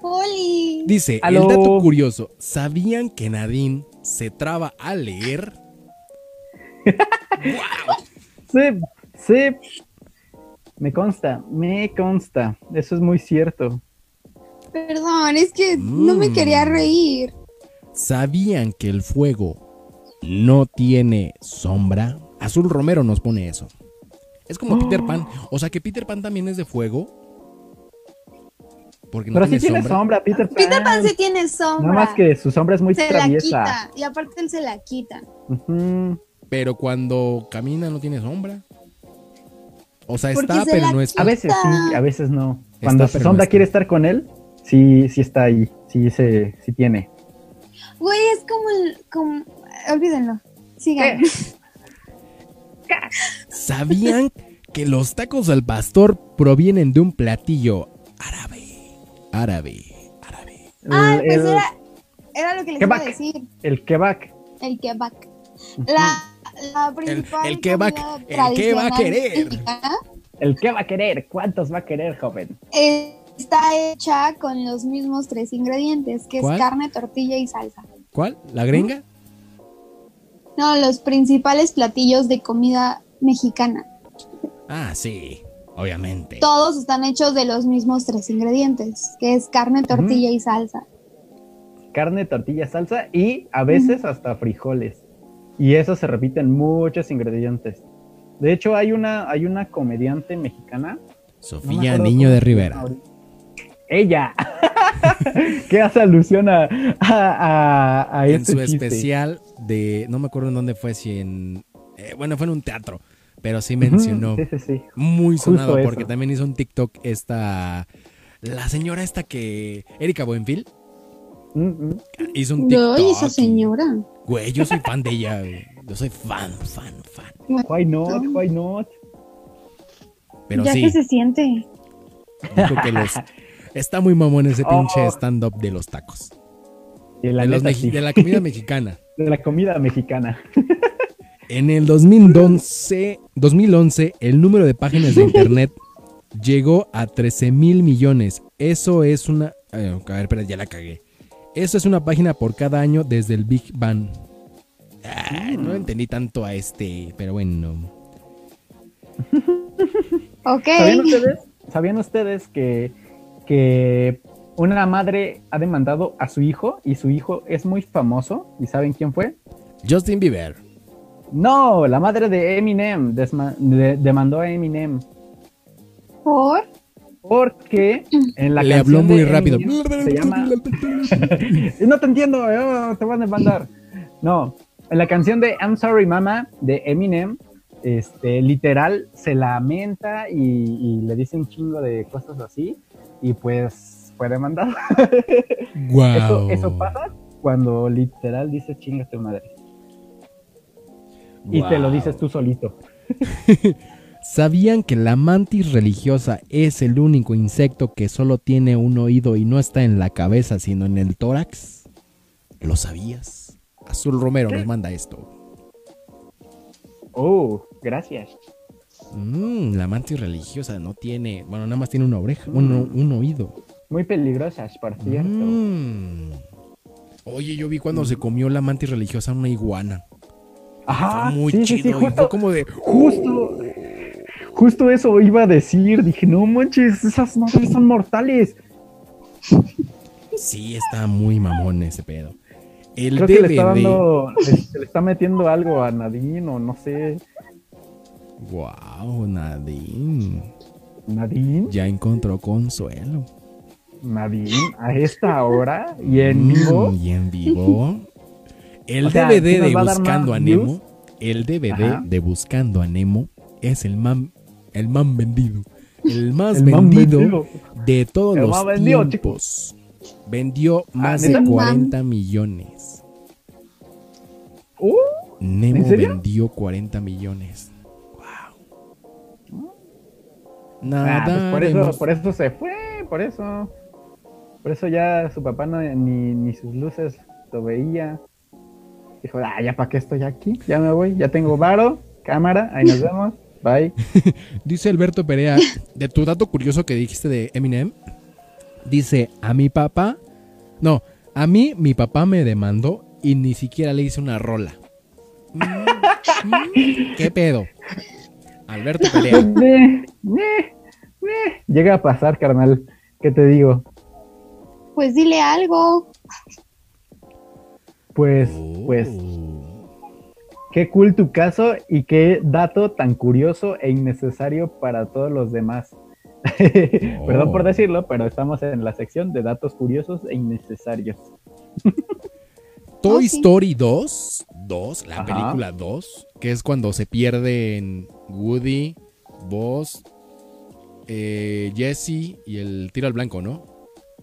Poli. Dice, Aló. el dato curioso, ¿sabían que Nadine se traba a leer? [laughs] Sí, sí. Me consta, me consta. Eso es muy cierto. Perdón, es que no me Mm. quería reír. ¿Sabían que el fuego no tiene sombra? Azul Romero nos pone eso. Es como Peter [gasps] Pan. O sea que Peter Pan también es de fuego. Porque no Pero sí tiene tiene sombra. sombra, Peter Pan. Peter Pan sí tiene sombra. Nada más que su sombra es muy se la quita. Y aparte él se la quita. Pero cuando camina no tiene sombra. O sea, está, se pero la no está. A veces sí, a veces no. Cuando Está, su pero no quiere estar con él, sí, sí está ahí. Sí, se, sí tiene. Güey, es como el. Como... Olvídenlo. Sigan. ¿Sabían que los tacos al pastor provienen de un platillo árabe? Árabe, árabe. Ah, pues el, era, era lo que les iba a decir. el kebab. El kebab. La, la principal el que va a tradicional querer. mexicana El que va a querer. ¿Cuántos va a querer, joven? eh, está hecha con los mismos tres ingredientes, que ¿Cuál? es carne, tortilla y salsa. ¿Cuál? ¿La gringa? No, los principales platillos de comida mexicana. Ah, sí, obviamente. Todos están hechos de los mismos tres ingredientes, que es carne, tortilla y salsa. Carne, tortilla, salsa y a veces hasta frijoles. Y eso se repiten muchos ingredientes. De hecho, hay una, hay una comediante mexicana. no me Sofía Niño de Rivera. Ella. [laughs] que hace alusión a, a, a- a En este su chiste. especial de. No me acuerdo en dónde fue, si en. eh, bueno, fue en un teatro. Pero sí mencionó. Sí, sí, sí. Muy Justo sonado, eso. porque también hizo un TikTok esta. La señora esta que. Erika Buenfil. Mm, mm. Hizo un TikTok. Ay, esa señora. Güey, yo soy fan de ella. güey. Yo soy fan, fan, fan. Why not? Why not? Pero ya sí, que se siente. dijo que los. Está muy mamón ese pinche Oh. stand-up de los tacos. La De, los neta, meji- sí. de la comida mexicana. [laughs] De la comida mexicana. En el 2011, 2011, el número de páginas de internet llegó a 13 mil millones. Eso es una... eh, a ver, espera, ya la cagué. Eso es una página por cada año desde el Big Bang. Ay, no entendí tanto a este, pero bueno. [laughs] Ok. ¿Sabían ustedes, ¿sabían ustedes que, que una madre ha demandado a su hijo y su hijo es muy famoso? ¿Y saben quién fue? Justin Bieber. No, la madre de Eminem desma- de- demandó a Eminem ¿Por? Porque en la Le canción habló muy de rápido. Eminem se llama [laughs] no te entiendo, eh, te van a mandar. No, en la canción de I'm Sorry Mama de Eminem, este, literal se lamenta y, y le dice un chingo de cosas así y pues fue demandado. Wow. [laughs] Eso, eso pasa cuando literal dices chingas tu madre. Y te lo Wow. dices tú solito. [laughs] ¿Sabían que la mantis religiosa es el único insecto que solo tiene un oído y no está en la cabeza, sino en el tórax? ¿Lo sabías? Azul Romero nos manda esto. Oh, gracias. Mm, la mantis religiosa no tiene, bueno, nada más tiene una oreja, un, un oído. Muy peligrosas, por cierto. Mm. Oye, yo vi cuando se comió la mantis religiosa una iguana. Ajá, Fue muy sí, sí, sí, chido y fue como de... justo, justo eso iba a decir. Dije, no manches, esas madres son mortales. Sí, está muy mamón ese pedo. El Creo que le está DVD. dando, le, se le está metiendo algo a Nadine o no sé. Wow, Nadine. Nadine, Ya encontró consuelo. Nadine, a esta hora y en Mm, vivo. Y en vivo. El O DVD ¿sí nos de a Buscando a Nemo. El DVD Ajá. de Buscando a Nemo es el man, el man vendido. El más El vendido, vendido. de todos El los más vendido, Ah, tiempos. Vendió más de ¿neta? 40 millones. Uh, Nemo ¿En serio? vendió 40 millones. Wow. ah, pues por eso, por eso se fue, por eso. Por eso ya su papá no, ni, ni sus luces lo veía. Dijo, ah, ya para qué estoy aquí, ya me voy, ya tengo varo, cámara, ahí nos vemos, [laughs] bye. [laughs] Dice Alberto Perea, de tu dato curioso que dijiste de Eminem, dice, a mi papá, no, a mí mi papá me demandó y ni siquiera le hice una rola. Mm, mm, ¿Qué pedo? Alberto Perea. [laughs] Llega a pasar, carnal, ¿qué te digo? Pues dile algo. Pues, pues, Oh. Qué cool tu caso y qué dato tan curioso e innecesario para todos los demás. [laughs] Perdón por decirlo, pero estamos en la sección de datos curiosos e innecesarios. [laughs] Toy Oh, sí. Story 2, 2, la Ajá. película 2, que es cuando se pierden Woody, Buzz, eh, Jesse y el tiro al blanco, ¿no?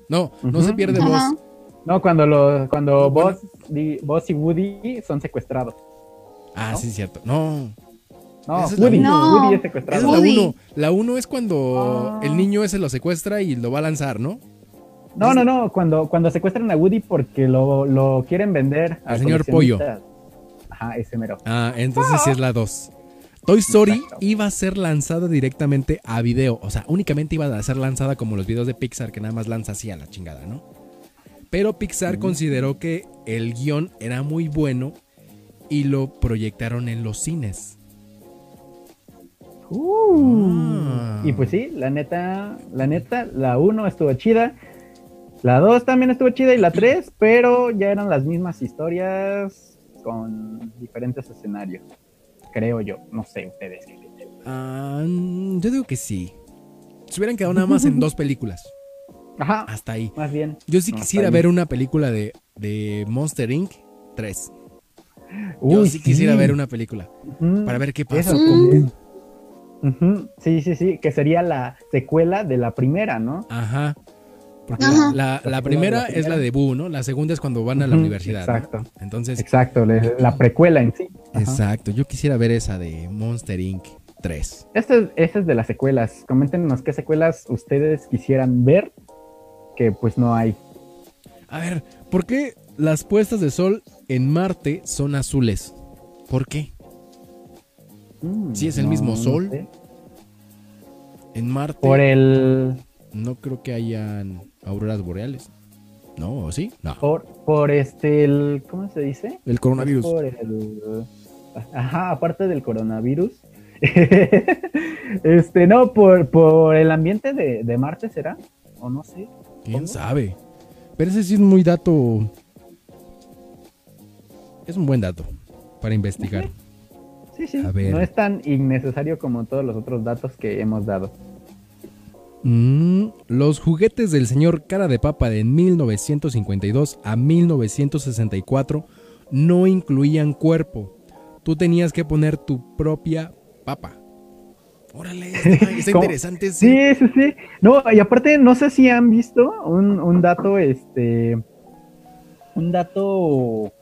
No, no se pierde Ajá. Buzz. No, cuando lo, cuando Bueno. Buzz, Buzz y Woody son secuestrados. Ah, ¿No? sí, es cierto. No, No, la Woody, es esa es secuestrado. la Woody. 1. La 1 es cuando Ah. el niño ese lo secuestra y lo va a lanzar, ¿no? No, no, no, cuando, cuando secuestran a Woody porque lo, lo quieren vender a Al señor Pollo. Ajá, ese mero. Ah, entonces sí es la 2. Toy Story Exacto. iba a ser lanzada directamente a video. O sea, únicamente iba a ser lanzada como los videos de Pixar que nada más lanza así a la chingada, ¿no? Pero Pixar consideró que el guion era muy bueno y lo proyectaron en los cines. Ah. Y pues sí, la neta, la neta, la 1 estuvo chida. La 2 también estuvo chida y la 3, pero ya eran las mismas historias con diferentes escenarios. Creo yo, no sé ustedes. Ah, yo digo que sí. Se hubieran quedado nada más en dos películas. Ajá, Hasta ahí. más bien. Yo sí No, quisiera ver una película de, de Monster Inc. 3. Yo sí quisiera ver una película. Para ver qué Eso con sí. Sí, sí, sí, que sería la secuela de la primera, ¿no? Ajá. Porque Ajá. la, la La primera primera. es la de Boo, ¿no? La segunda es cuando van a la universidad. ¿no? exacto. Entonces, Exacto, la precuela en sí. Ajá. exacto. Yo quisiera ver esa de Monster Inc. 3. Este es, este es de las secuelas. Coméntenos qué secuelas ustedes quisieran ver que pues no hay. A ver, ¿por qué las puestas de sol en Marte son azules? ¿Por qué? Mm, Sí, es el mismo sol. sé. En Marte Por el no creo que hayan auroras boreales. No, ¿o ¿sí? No. por, por este el ¿cómo se dice? El coronavirus. Por el Ajá, aparte del coronavirus. [laughs] este, no, por, por el ambiente de, de Marte será o no sé. ¿Quién ¿Cómo? sabe? Pero ese sí es muy dato. Es un buen dato para investigar. Sí, sí. A ver. No es tan innecesario como todos los otros datos que hemos dado. Mm, los juguetes del señor Cara de Papa de 1952 a 1964 no incluían cuerpo. Tú tenías que poner tu propia papa. Órale, está, [laughs] interesante. Sí, sí, sí. No, y aparte, no sé si han visto un, un dato, este, un dato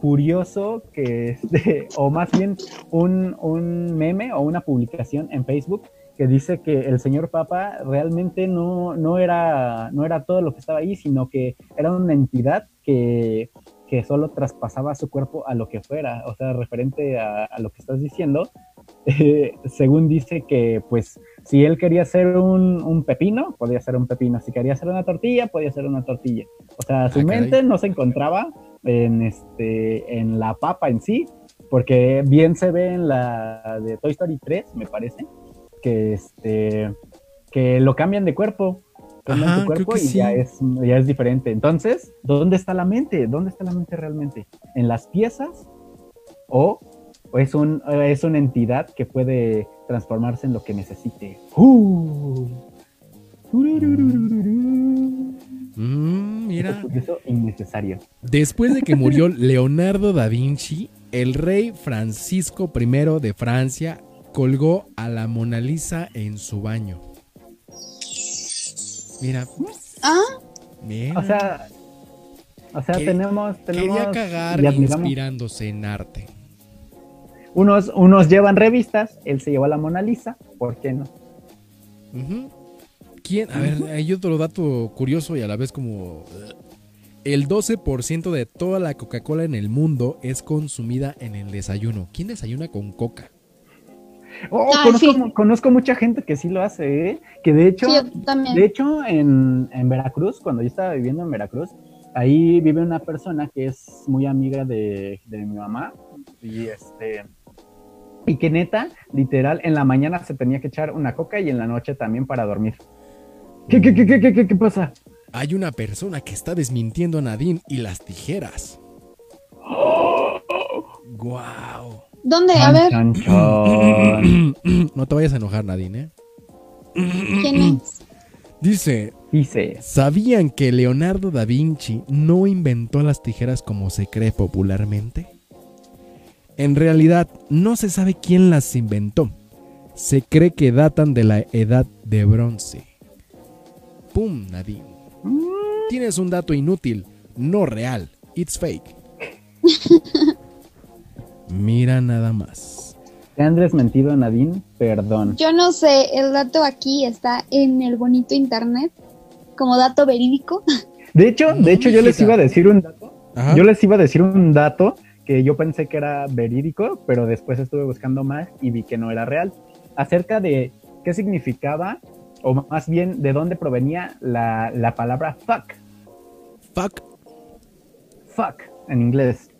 curioso que este, [laughs] o más bien un, un meme o una publicación en Facebook que dice que el señor Papa realmente no, no, era, no era todo lo que estaba ahí, sino que era una entidad que, que solo traspasaba su cuerpo a lo que fuera. O sea, referente a, a lo que estás diciendo, [laughs] eh, según dice que pues si él quería hacer un, un pepino, podía ser un pepino. Si quería hacer una tortilla, podía ser una tortilla. O sea, su Ah, caray. mente no se encontraba en, este, en la papa en sí, porque bien se ve en la de Toy Story 3, me parece, que, este, que lo cambian de cuerpo. Cambian Ajá, su cuerpo y ya, es, ya es diferente. Entonces, ¿dónde está la mente? ¿Dónde está la mente realmente? ¿En las piezas? ¿O o es, un, es una entidad que puede transformarse en lo que necesite. ¡Uh! Mm, mira. Eso innecesario. Después de que [laughs] murió Leonardo da Vinci, el rey Francisco I de Francia colgó a la Mona Lisa en su baño. Mira, Ah, mira. O sea, o sea, tenemos, tenemos quería cagar inspirándose en arte. Unos, unos llevan revistas, él se llevó a la Mona Lisa, ¿por qué no? Ujú. ¿Quién? A ver, hay otro dato curioso y a la vez como... eh, El 12% de toda la Coca-Cola en el mundo es consumida en el desayuno. ¿Quién desayuna con coca? Oh, Ah, conozco, sí. conozco mucha gente que sí lo hace, ¿eh? que de hecho, sí, de hecho en, en Veracruz, cuando yo estaba viviendo en Veracruz, ahí vive una persona que es muy amiga de, de mi mamá y este y que neta, literal, en la mañana se tenía que echar una coca y en la noche también para dormir. ¿Qué, qué, qué, qué, qué, qué, qué pasa? Hay una persona que está desmintiendo a Nadine y las tijeras. ¡Guau! ¿Dónde? A ver, Chan, [clears throat] chan. No te vayas a enojar, Nadine, ¿eh? ¿quién es? Dice, Dice, ¿sabían que Leonardo da Vinci no inventó las tijeras como se cree popularmente? En realidad, no se sabe quién las inventó. Se cree que datan de la edad de bronce. ¡Pum, Nadine! Tienes un dato inútil, no real. It's fake. [laughs] Mira nada más. ¿te han desmentido, Nadine? Perdón. Yo no sé, el dato aquí está en el bonito internet como dato verídico. [laughs] De hecho, No, de hecho yo les iba a decir un dato Ajá. Yo les iba a decir un dato que yo pensé que era verídico, pero después estuve buscando más y vi que no era real. Acerca de qué significaba, o más bien de dónde provenía la, la palabra fuck. Fuck. Fuck en inglés.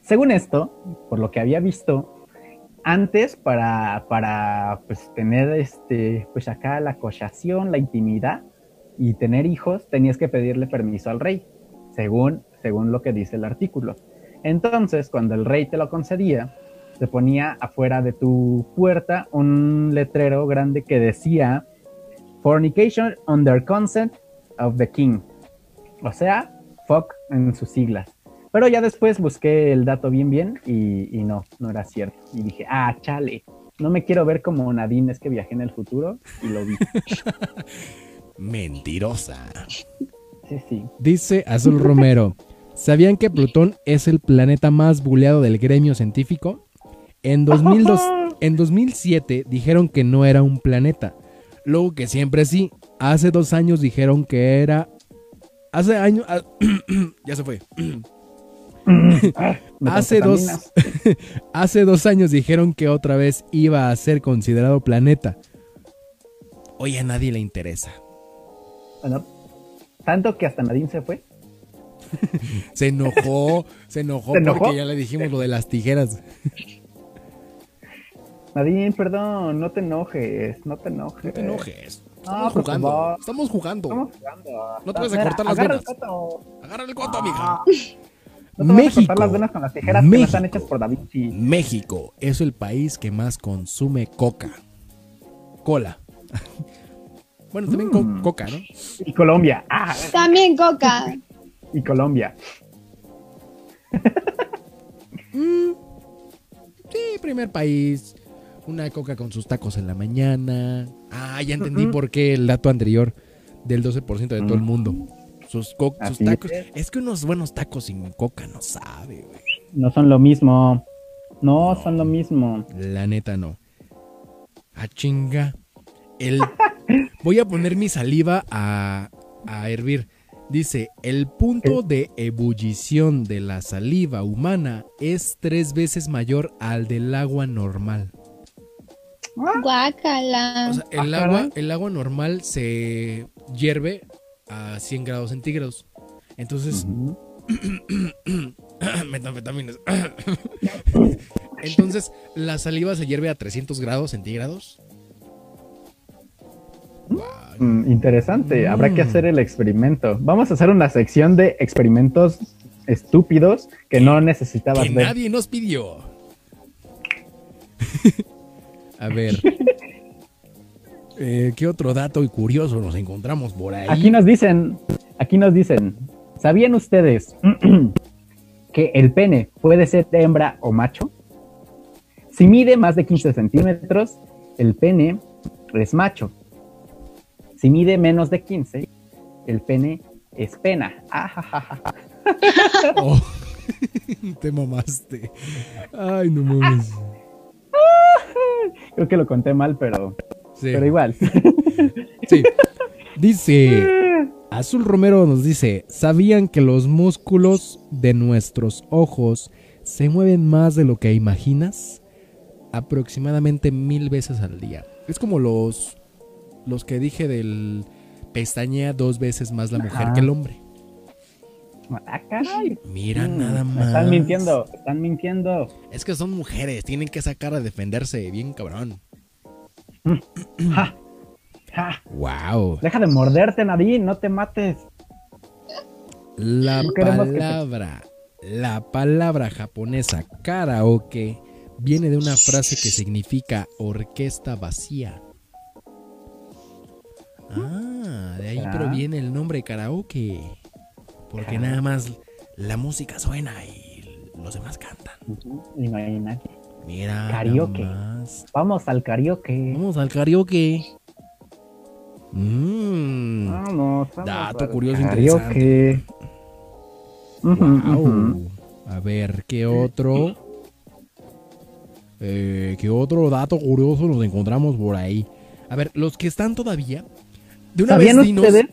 Según esto, por lo que había visto, antes para, para pues, tener este, pues acá la cochación, la intimidad y tener hijos, tenías que pedirle permiso al rey, según, según lo que dice el artículo. Entonces, cuando el rey te lo concedía, se ponía afuera de tu puerta un letrero grande que decía Fornication under consent of the king. O sea, fuck en sus siglas. Pero ya después busqué el dato bien bien y, y no, no era cierto. Y dije, ah, chale, no me quiero ver como Nadine, es que viajé en el futuro y lo vi. [laughs] Mentirosa. Sí, sí. Dice Azul Romero. ¿Sabían que Plutón es el planeta más buleado del gremio científico? En, 2002 en 2007 dijeron que no era un planeta. Luego que siempre sí. Hace dos años dijeron que era... Hace años... ah, [clears throat] ya se fue. [clears throat] Hace dos, [laughs] hace dos años dijeron que otra vez iba a ser considerado planeta. Hoy a nadie le interesa. Bueno, tanto que hasta Nadine se fue. [laughs] Se enojó, se enojó, ¿Se enojó? porque ya le dijimos lo de las tijeras. [laughs] Nadine, perdón, no te enojes, no te enojes. No te enojes. Ah, Estamos por jugando. Estamos jugando. Estamos jugando. No te vas a cortar las agarra venas. el coto. Agarra el cuento, amiga. Ah. No te vas a México. cortar las venas con las tijeras que no están México. hechas por Da Vinci. México es el país que más consume coca. Cola. [laughs] Bueno, también co- Mm. coca, ¿no? Y Colombia. Ah, También coca. y Colombia. Mm, sí, primer país. Una coca con sus tacos en la mañana. Ah, ya entendí por qué el dato anterior del 12% de todo el mundo. Sus, tacos. es. Es que unos buenos tacos sin coca no sabe, güey. No son lo mismo. No son lo mismo. La neta no. A chinga. El... [laughs] Voy a poner mi saliva a, a hervir. Dice, el punto de ebullición de la saliva humana es tres veces mayor al del agua normal. Guácala. O sea, el Ah, agua, el agua normal se hierve a 100 grados centígrados. Entonces, [clears throat] metanfetaminas. [clears throat] Entonces, la saliva se hierve a 300 grados centígrados. Mm, interesante. Habrá que Mm. hacer el experimento. Vamos a hacer una sección de experimentos estúpidos que no necesitabas que ver. nadie nos pidió. [laughs] a ver. [laughs] Eh, ¿Qué otro dato y curioso nos encontramos por ahí? Aquí nos dicen, aquí nos dicen, ¿sabían ustedes [clears throat] que el pene puede ser hembra o macho? Si mide más de 15 centímetros, el pene es macho. Si mide menos de 15, el pene es pena. [laughs] Oh, [laughs] te mamaste. Ay, no mames. Creo que lo conté mal, pero, Sí. pero igual. Sí. Dice, Azul Romero nos dice, ¿sabían que los músculos de nuestros ojos se mueven más de lo que imaginas? Aproximadamente mil veces al día. Es como los, los que dije del pestañea dos veces más la mujer Ajá. que el hombre. Ah, caray. Mira Mm, nada más. Están mintiendo, están mintiendo. Es que son mujeres, tienen que sacar a defenderse bien cabrón. [clears throat] Ja, ja. Wow. Deja de morderte, Nadine, no te mates. La No te- palabra, la palabra japonesa karaoke viene de una frase que significa orquesta vacía. Ah, de ahí Ah. proviene el nombre karaoke. Porque nada más la música suena y los demás cantan. Imagínate. Mira. Karaoke. Vamos al karaoke. Vamos al karaoke. Mm. Vamos, vamos. Dato curioso karaoke. Ujú, Wow. A ver, ¿qué otro? Eh, ¿Qué otro dato curioso nos encontramos por ahí? A ver, los que están todavía. De una ¿Sabían vez dinos. ustedes?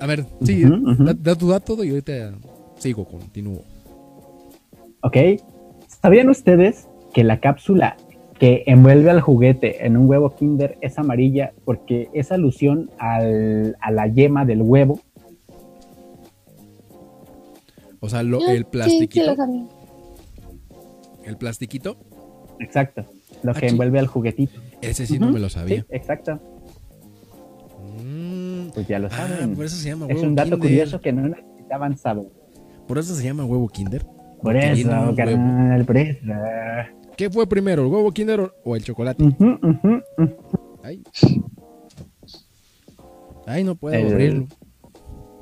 A ver, sí. Da, da tu dato y ahorita sigo, continúo. Ok. ¿Sabían ustedes que la cápsula que envuelve al juguete en un huevo Kinder es amarilla porque es alusión al- a la yema del huevo? O sea, lo- Ah, el Sí, sí plastiquito. lo sabía. el plastiquito, Exacto. Lo que Aquí. envuelve al juguetito. ese sí no me lo sabía. Sí, exacto. Pues ya lo Ah, saben. por eso se llama es un dato Kinder. curioso que no necesitaban saber. Por eso se llama huevo Kinder. Por eso, carnal, por eso. ¿Qué fue primero, el huevo Kinder o- el chocolate? Ujú. Ay. Ay, no puedo El- abrirlo.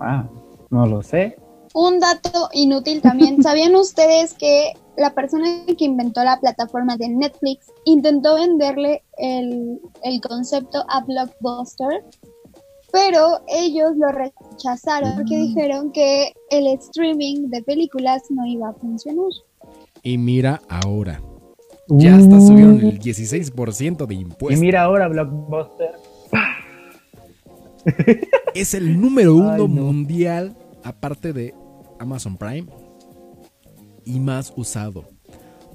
Ah, no lo sé. Un dato inútil también. [laughs] ¿Sabían ustedes que la persona que inventó la plataforma de Netflix intentó venderle el, el concepto a Blockbuster? Pero ellos lo rechazaron porque dijeron que el streaming de películas no iba a funcionar. Y mira ahora. Ya hasta Uh, subieron el 16% de Y impuestos. mira ahora, Blockbuster. [laughs] Es el número uno Ay, no. mundial, aparte de Amazon Prime. Y más usado.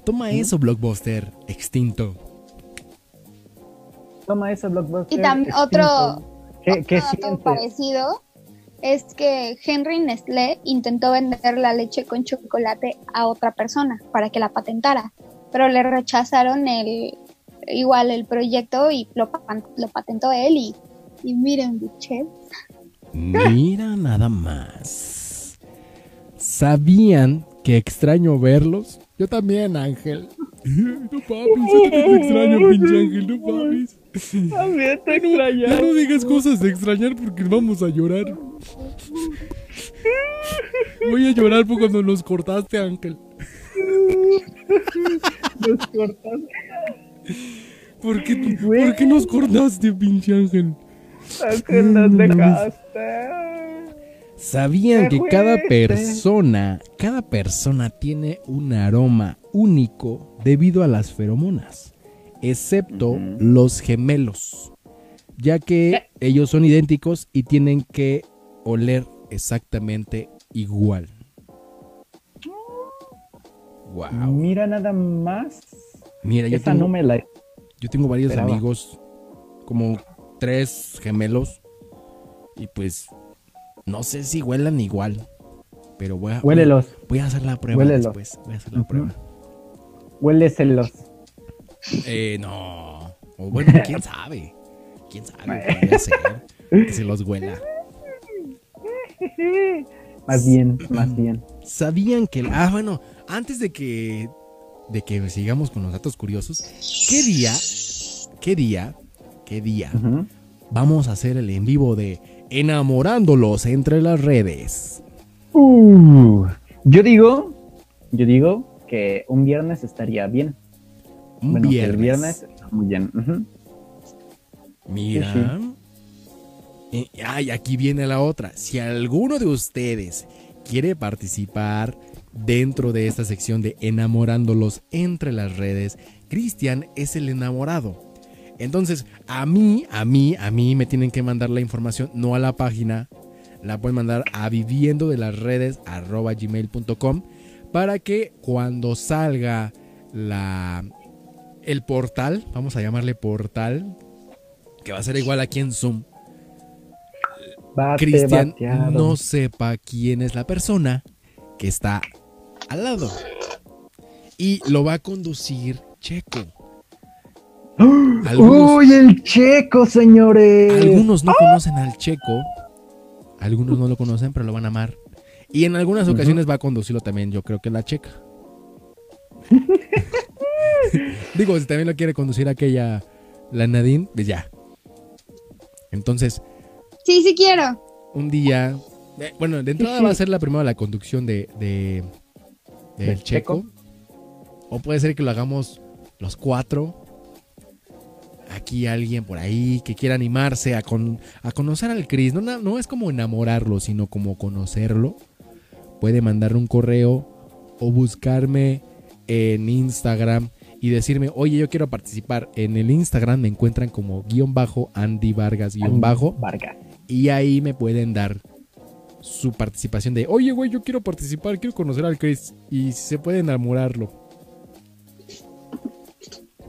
Toma eso, Blockbuster, extinto. Toma eso, Blockbuster. Y tam- extinto. otro, ¿Qué, qué dato parecido es que Henry Nestlé intentó vender la leche con chocolate a otra persona para que la patentara, pero le rechazaron el igual el proyecto y lo, pa- lo patentó él y, y miren, biche. Mira nada más. ¿Sabían que extraño verlos? Yo también, Ángel. [laughs] No papi, te extraño, pinche ángel, no papi. También te Ya no digas cosas de extrañar porque vamos a llorar. Voy a llorar por cuando nos cortaste, Ángel. Nos cortaste. ¿Por qué, ¿Por qué nos cortaste, pinche Ángel? qué nos dejaste? ¿Sabían que cada persona, cada persona tiene un aroma único debido a las feromonas? Excepto los gemelos, ya que ellos son idénticos y tienen que oler exactamente igual. Wow. Mira nada más. Mira, yo tengo, no me la... yo tengo varios amigos, como tres gemelos, y pues no sé si huelan igual, pero voy a, Huélelos. Voy a hacer la prueba después. Voy a hacer la prueba. Huéleselos. Eh, no. O bueno, quién sabe. Quién sabe. Podría ser que se los huela. Más bien, más bien. ¿Sabían que... Ah, bueno, antes de que... De que sigamos con los datos curiosos. ¿Qué día? ¿Qué día? ¿Qué día? Vamos a hacer el en vivo de enamorándolos entre las redes. Uh, yo digo, yo digo que un viernes estaría bien. Un viernes. El viernes muy bien. Mira. ay, aquí viene la otra. Si alguno de ustedes quiere participar dentro de esta sección de enamorándolos entre las redes, Cristian es el enamorado. Entonces, a mí, a mí, a mí me tienen que mandar la información, no a la página. La pueden mandar a viviendo de las redes arroba gmail.com para que cuando salga la, el portal, vamos a llamarle portal, que va a ser igual aquí en Zoom, Cristian no sepa quién es la persona que está al lado. Y lo va a conducir Checo. ¡Uy, el checo, señores! Algunos no conocen al checo. Algunos no lo conocen, pero lo van a amar. Y en algunas ocasiones va a conducirlo también, yo creo que la checa. [laughs] Digo, si también lo quiere conducir aquella, la Nadine, pues ya. Entonces. Sí, sí quiero. Un día. Eh, bueno, de entrada va a ser la primera la conducción de, de del checo. O puede ser que lo hagamos los cuatro aquí alguien por ahí que quiera animarse a, a conocer al Chris, no, no, es como enamorarlo, sino como conocerlo, puede mandarle un correo o buscarme en Instagram y decirme, oye, yo quiero participar. En el Instagram me encuentran como guion bajo Andy Vargas guion bajo. Y ahí me pueden dar su participación de, oye, güey, yo quiero participar, quiero conocer al Chris. Y si se puede enamorarlo.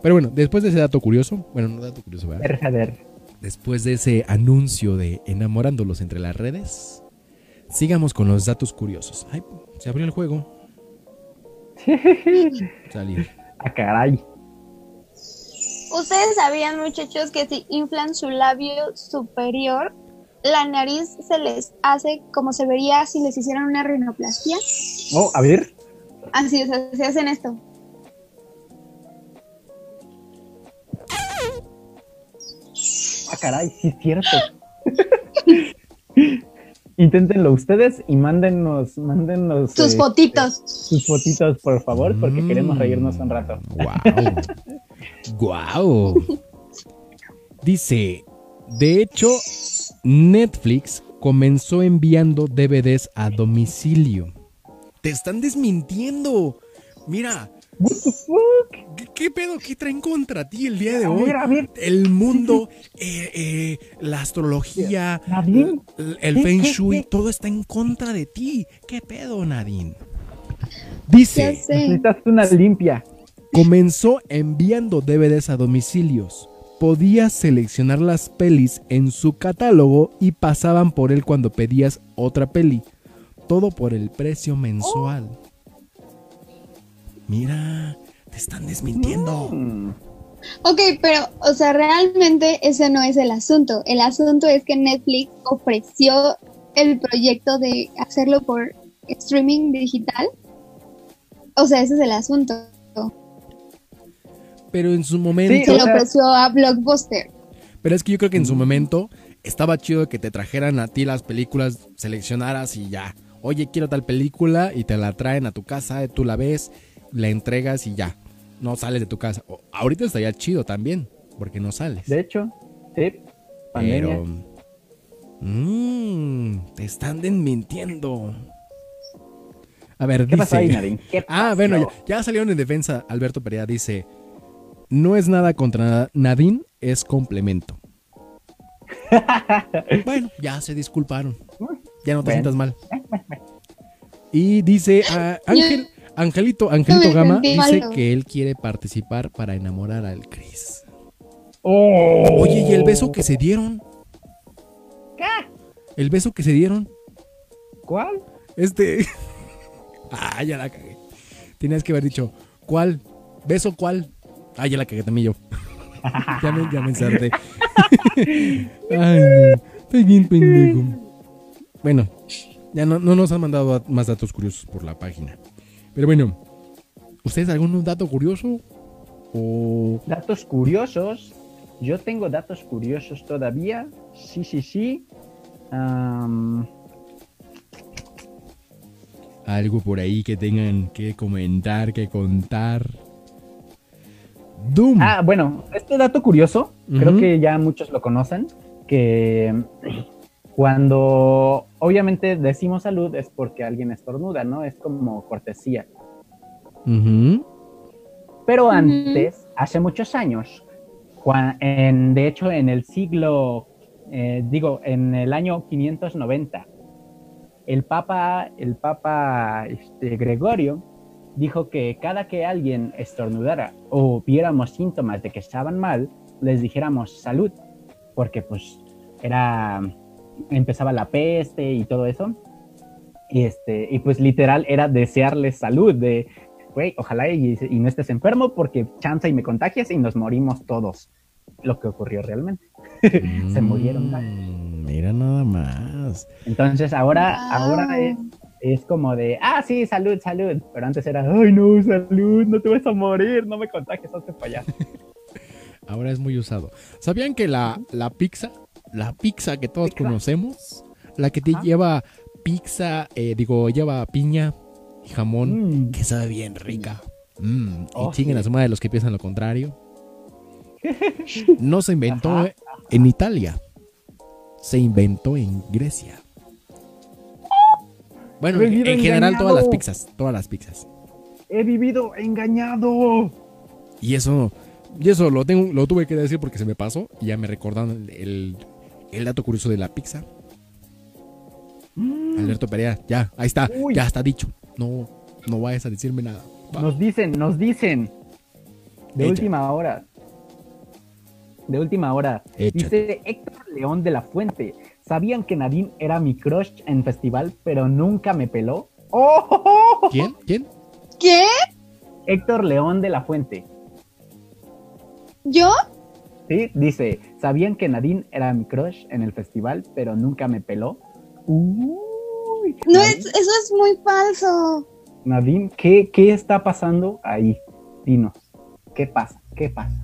Pero bueno, después de ese dato curioso, bueno, no dato curioso, ¿verdad? Después de ese anuncio de enamorándolos entre las redes, sigamos con los datos curiosos. Ay, se abrió el juego. [laughs] Salir. Ah, caray. Ustedes sabían, muchachos, que si inflan su labio superior, la nariz se les hace como se vería si les hicieran una rinoplastia. Oh, a ver. Así, o sea, se hacen esto. Ah, caray, sí es cierto. [laughs] Inténtenlo ustedes y mándennos, mándennos sus este, fotitos. Sus fotitos, por favor, porque mm. queremos reírnos un rato. Wow. wow. [laughs] Dice, de hecho, Netflix comenzó enviando DVDs a domicilio. Te están desmintiendo. Mira, ¿Qué, pedo? ¿Qué traen contra ti el día de hoy? El mundo, eh, eh, la astrología, el, feng shui, todo está en contra de ti. ¿Qué pedo, Nadine? Dice. Necesitas una limpia. Comenzó enviando DVDs a domicilios. Podías seleccionar las pelis en su catálogo y pasaban por él cuando pedías otra peli. Todo por el precio mensual. Mira, te están desmintiendo. Mm. Ok, pero, o sea, realmente ese no es el asunto. El asunto es que Netflix ofreció el proyecto de hacerlo por streaming digital. O sea, ese es el asunto. pero en su momento. Se o lo sea- ofreció a Blockbuster. Pero es que yo creo que en su momento estaba chido que te trajeran a ti las películas, seleccionaras y ya. Oye, quiero tal película y te la traen a tu casa, tú la ves, la entregas y ya. No sales de tu casa. O- ahorita estaría chido también, porque no sales. De hecho, sí, pandemia. Pero. Mmm, te están desmintiendo. A ver, ¿Qué pasó ahí, dice. Nadine? ¿Qué [laughs] Ah, bueno, ya, ya salieron en defensa. Alberto Perea dice: No es nada contra Nadine, es complemento. [laughs] bueno, ya se disculparon. Ya no te Bueno. sientas mal. [laughs] Y dice ah, Ángel, Angelito, Angelito Gama dice malo. que él quiere participar para enamorar al Chris. Oh. Oye, ¿y el beso que se dieron? El beso que se dieron. ¿Cuál? Este. [laughs] ah, ya la cagué. Tenías que haber dicho, ¿cuál? ¿Beso cuál? Ah, ya la cagué también yo. [laughs] ya me, ya me ensarté. [laughs] Ay, no. Estoy bien pendejo. Bueno, ya no, no nos han mandado más datos curiosos por la página. Pero bueno, ¿ustedes algún dato curioso? O. Datos curiosos. Yo tengo datos curiosos todavía. Sí, sí, sí. Algo por ahí que tengan que comentar, que contar? Doom. Ah, bueno, este dato curioso, creo que ya muchos lo conocen, que cuando obviamente decimos salud es porque alguien estornuda, ¿no? Es como cortesía. Pero antes, hace muchos años, en, de hecho en el siglo, eh, digo, en el año 590, el Papa, el Papa este, Gregorio dijo que cada que alguien estornudara o viéramos síntomas de que estaban mal, les dijéramos salud, porque pues era, empezaba la peste y todo eso. Y, este, y pues literal era desearles salud, de, güey, ojalá y, y no estés enfermo porque chanza y me contagias y nos morimos todos. Lo que ocurrió realmente. [laughs] Se murieron. Mm, Mira nada más. Entonces ahora, Wow. ahora es, es como de, ah, sí, salud, salud. Pero antes era, ay, no, salud, no te vas a morir, no me contagies, hazte para allá. [laughs] Ahora es muy usado. ¿Sabían que la, la pizza, la pizza que todos Pizza. conocemos, la que Ajá. lleva pizza, eh, digo, lleva piña y jamón, Mm. que sabe bien rica? Mm, y Oh, chinguen sí. a su madre de los que piensan lo contrario. [laughs] No se inventó Ajá. en Italia, se inventó en Grecia. Bueno, en, general todas las pizzas, todas las pizzas. He vivido engañado. Y eso, y eso lo tengo, lo tuve que decir porque se me pasó y ya me recordaron el, el- dato curioso de la pizza. Alberto Perea, ya, ahí está, Mm. Uy. ya está dicho. No, no vayas a decirme nada. Va. Nos dicen, nos dicen. De Echa. última hora. De última hora. Échate. Dice Héctor León de la Fuente. ¿Sabían que Nadine era mi crush en festival, pero nunca me peló? ¡Oh! ¿Quién? ¿Quién? ¿Qué? Héctor León de la Fuente. ¿Yo? Sí, dice, ¿sabían que Nadine era mi crush en el festival, pero nunca me peló? Uy, No, es, eso es muy falso. Nadine, ¿qué, ¿qué está pasando ahí? Dinos, ¿qué pasa? ¿Qué pasa?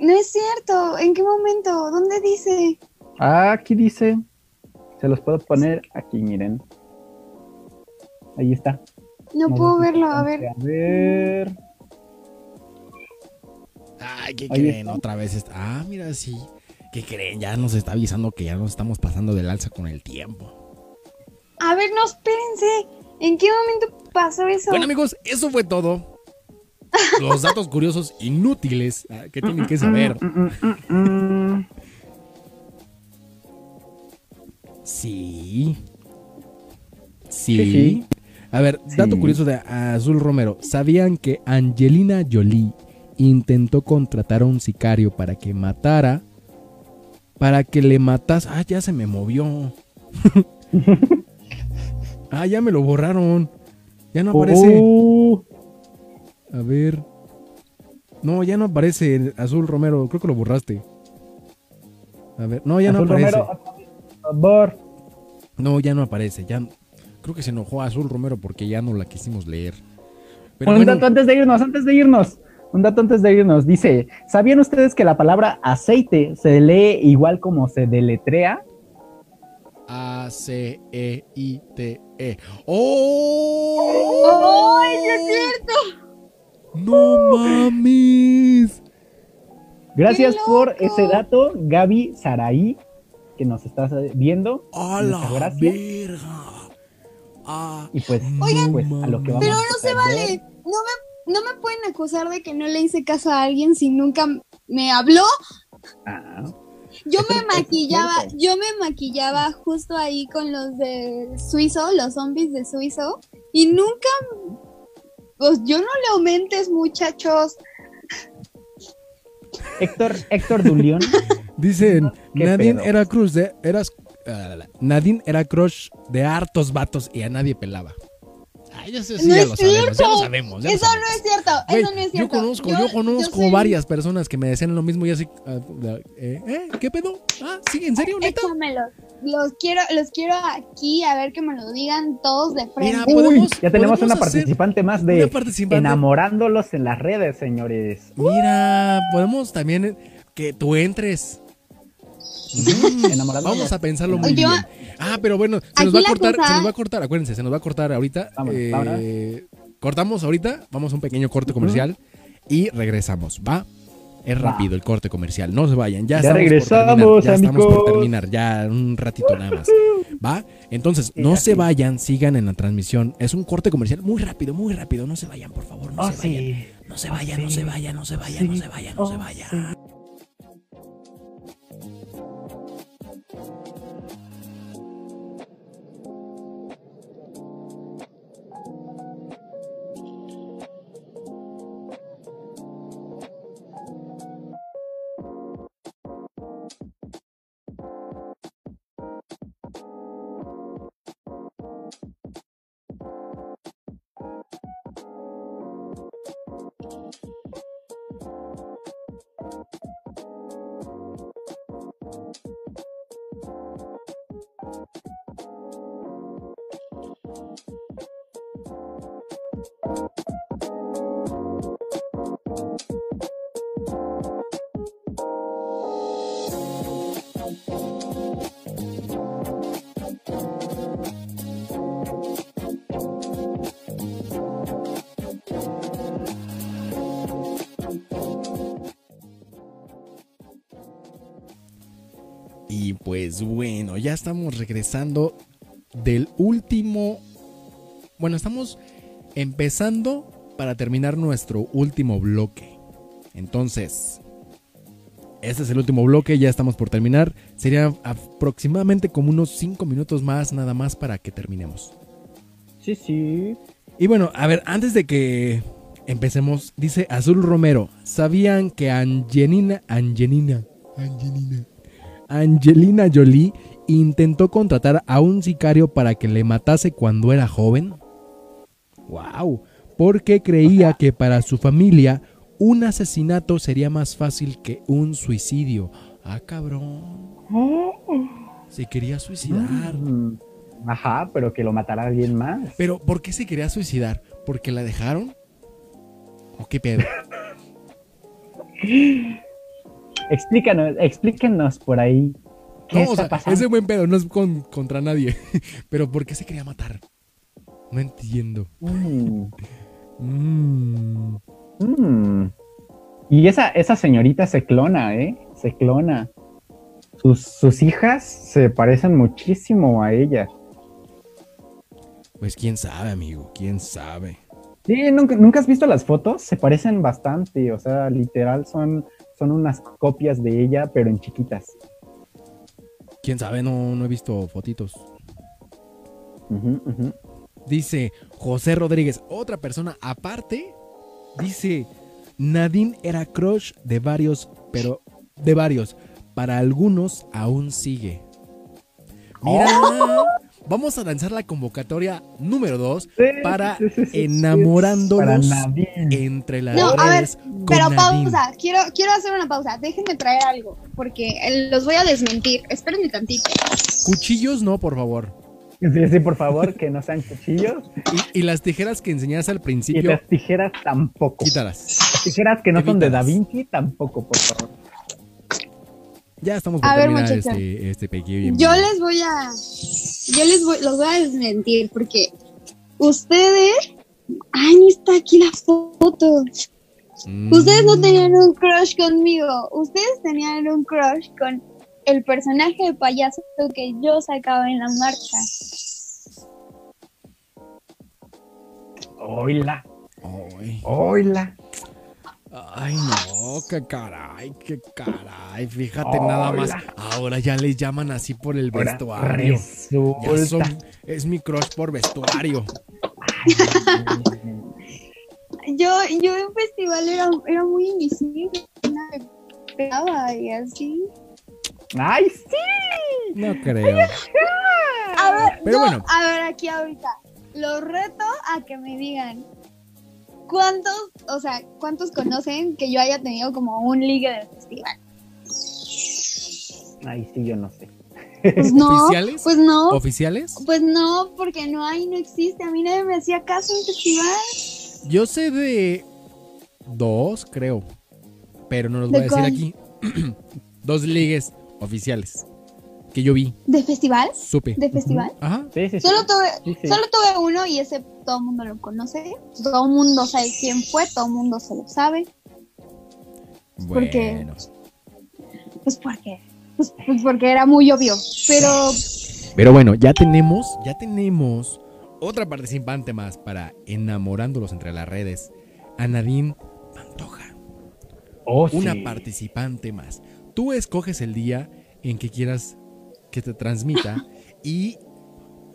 No es cierto. ¿En qué momento? ¿Dónde dice? Ah, aquí dice, se los puedo poner aquí, miren. Ahí está. No puedo verlo. A ver. A ver. Ay, ¿qué Ahí creen? está. Otra vez está. Ah, mira, sí. ¿Qué creen? Ya nos está avisando que ya nos estamos pasando del alza con el tiempo. A ver, no, espérense. ¿En qué momento pasó eso? Bueno, amigos, eso fue todo. Los datos curiosos inútiles ah, que tienen que saber. Sí. Sí, Sí. sí. A ver, dato Sí. curioso de Azul Romero. ¿Sabían que Angelina Jolie intentó contratar a un sicario para que matara? Para que le matas. Ah, ya se me movió. [laughs] ah, ya me lo borraron. Ya no aparece. Oh, A ver. No, ya no aparece Azul Romero. Creo que lo borraste. A ver. No, ya Azul no aparece. Romero, por favor. No, ya no aparece. Ya creo que se enojó Azul Romero porque ya no la quisimos leer. Pero Un bueno, dato antes de irnos, antes de irnos. Un dato antes de irnos. Dice, ¿sabían ustedes que la palabra aceite se lee igual como se deletrea? A-C-E-I-T-E. ¡Oh! ¡Ay, sí es cierto! ¡No mames! Gracias ¡Qué por ese dato, Gaby Saraí, que nos estás viendo. ¡A la gracias. verga! Ah, Y pues, Oigan, pues a lo que vamos Pero a no se vale. No me, no me pueden acusar de que no le hice caso a alguien si nunca me habló. Ah, Yo me [laughs] maquillaba, yo me maquillaba justo ahí con los de Suizo, los zombies de Suizo, y nunca, pues yo no le aumentes, muchachos. Héctor, Héctor Dulión. [laughs] Dicen, ¿Qué Nadine era cruz de. Eras. ah, Nadine era crush de hartos vatos y a nadie pelaba. Ya sé, sí, No ya es lo sabemos, ya lo cierto. sabemos. ya lo Eso no es cierto, eso no es yo cierto. conozco, yo, conozco varias personas que me decían lo mismo y así. ah, eh, ¿eh? ¿Qué pedo? Ah, sí, ¿en serio, neta? Échamelos. Los quiero, los quiero aquí a ver que me lo digan todos de frente. Mira, podemos- ya tenemos una participante más de participante. enamorándolos en las redes, señores. Mira, podemos también que tú entres. [laughs] Mm. Vamos a pensarlo muy Yo- bien. Ah, pero bueno, se Aquí nos va a cortar, cosa- se nos va a cortar, acuérdense, se nos va a cortar ahorita. Vámonos, Eh, vámonos. cortamos ahorita, vamos a un pequeño corte comercial y regresamos, ¿va? Es rápido el corte comercial, no se vayan, ya, Ya estamos regresamos, por terminar, ya estamos por terminar, ya un ratito nada más, ¿va? Entonces, no se vayan, sigan en la transmisión, es un corte comercial muy rápido, muy rápido, no se vayan, por favor, no Oh, se vayan. sí. No se vayan, no se vayan, no se vayan, no se vayan, no se Oh, vayan. Pues bueno, ya estamos regresando del último... Bueno, estamos empezando para terminar nuestro último bloque. Entonces, este es el último bloque, ya estamos por terminar. Sería aproximadamente como unos 5 minutos más nada más para que terminemos. Sí, sí. Y bueno, a ver, antes de que empecemos, dice Azul Romero, ¿sabían que Angelina, Angelina, Angelina, Angelina Jolie intentó contratar a un sicario para que le matase cuando era joven? Wow, porque creía que para su familia un asesinato sería más fácil que un suicidio. Ah, cabrón. Se quería suicidar. Mm, Ajá, pero que lo matará alguien más. Pero, ¿por qué se quería suicidar? ¿Porque la dejaron? ¿O qué pedo? [laughs] Explícanos, explíquenos por ahí. ¿Qué No, o está sea, pasando? ese buen pedo no es con- contra nadie. [laughs] Pero, ¿por qué se quería matar? No entiendo. Mm, Mm. mm. Y esa, esa señorita se clona, ¿eh? Se clona. Sus, sus hijas se parecen muchísimo a ella. Pues quién sabe, amigo, quién sabe. Sí, ¿nunca, ¿nunca has visto las fotos? Se parecen bastante, o sea, literal son, son unas copias de ella, pero en chiquitas. Quién sabe, no, no he visto fotitos. Dice José Rodríguez, otra persona aparte, dice, Nadine era crush de varios, pero de varios, para algunos aún sigue. Mira, vamos a lanzar la convocatoria número 2 Sí, para sí, sí, enamorándonos Para entre las No, a ver, Pero Nadine. pausa, quiero, quiero hacer una pausa. Déjenme traer algo, porque eh, los voy a desmentir. Espérenme tantito. Cuchillos no, por favor. Sí, sí, por favor, que no sean cuchillos. [laughs] Y, y las tijeras que enseñaste al Y principio, las tijeras tampoco. quítalas. Las tijeras que no son de Da. Vinci, tampoco, por favor. Ya estamos por A ver, terminar muchachos. este, este pequeño. Yo les voy a. Yo les voy, los voy a desmentir porque ustedes. Ay, ni está aquí la foto. Mm. Ustedes no tenían un crush conmigo. Ustedes tenían un crush con el personaje de payaso que yo sacaba en la marcha. Oila, Ay, oila. Ay, no, qué caray, qué caray. Fíjate Hola. nada más. Ahora ya les llaman así por el Ahora vestuario. Ya son- es mi crush por vestuario. Yo, yo en festival era, era muy invisible. Me pegaba y así. ¡Ay, sí! No creo. A ver, Pero no, bueno. a ver, aquí ahorita. Los reto a que me digan cuántos, o sea, cuántos conocen que yo haya tenido como un ligue del festival. Ay, sí, yo no sé. Pues [laughs] no, ¿Oficiales? pues no, ¿Oficiales? pues no, porque no hay, no existe. A mí nadie me hacía caso en festival. Yo sé de dos, creo. Pero no los voy a ¿De decir cuál? aquí. [clears throat] dos ligues oficiales que yo vi, ¿De festival? supe. ¿De festival? Ajá. Sí, sí, sí. Solo tuve, Sí, sí. solo tuve uno y ese todo el mundo lo conoce. Todo el mundo sabe quién fue, todo el mundo se lo sabe. Porque- Bueno. Pues porque, pues, pues porque era muy obvio. Pero Pero bueno, ya tenemos, ya tenemos otra participante más para enamorándolos entre las redes. A Nadine Pantoja. Oh, sí. Una participante más. Tú escoges el día en que quieras que te transmita [laughs] y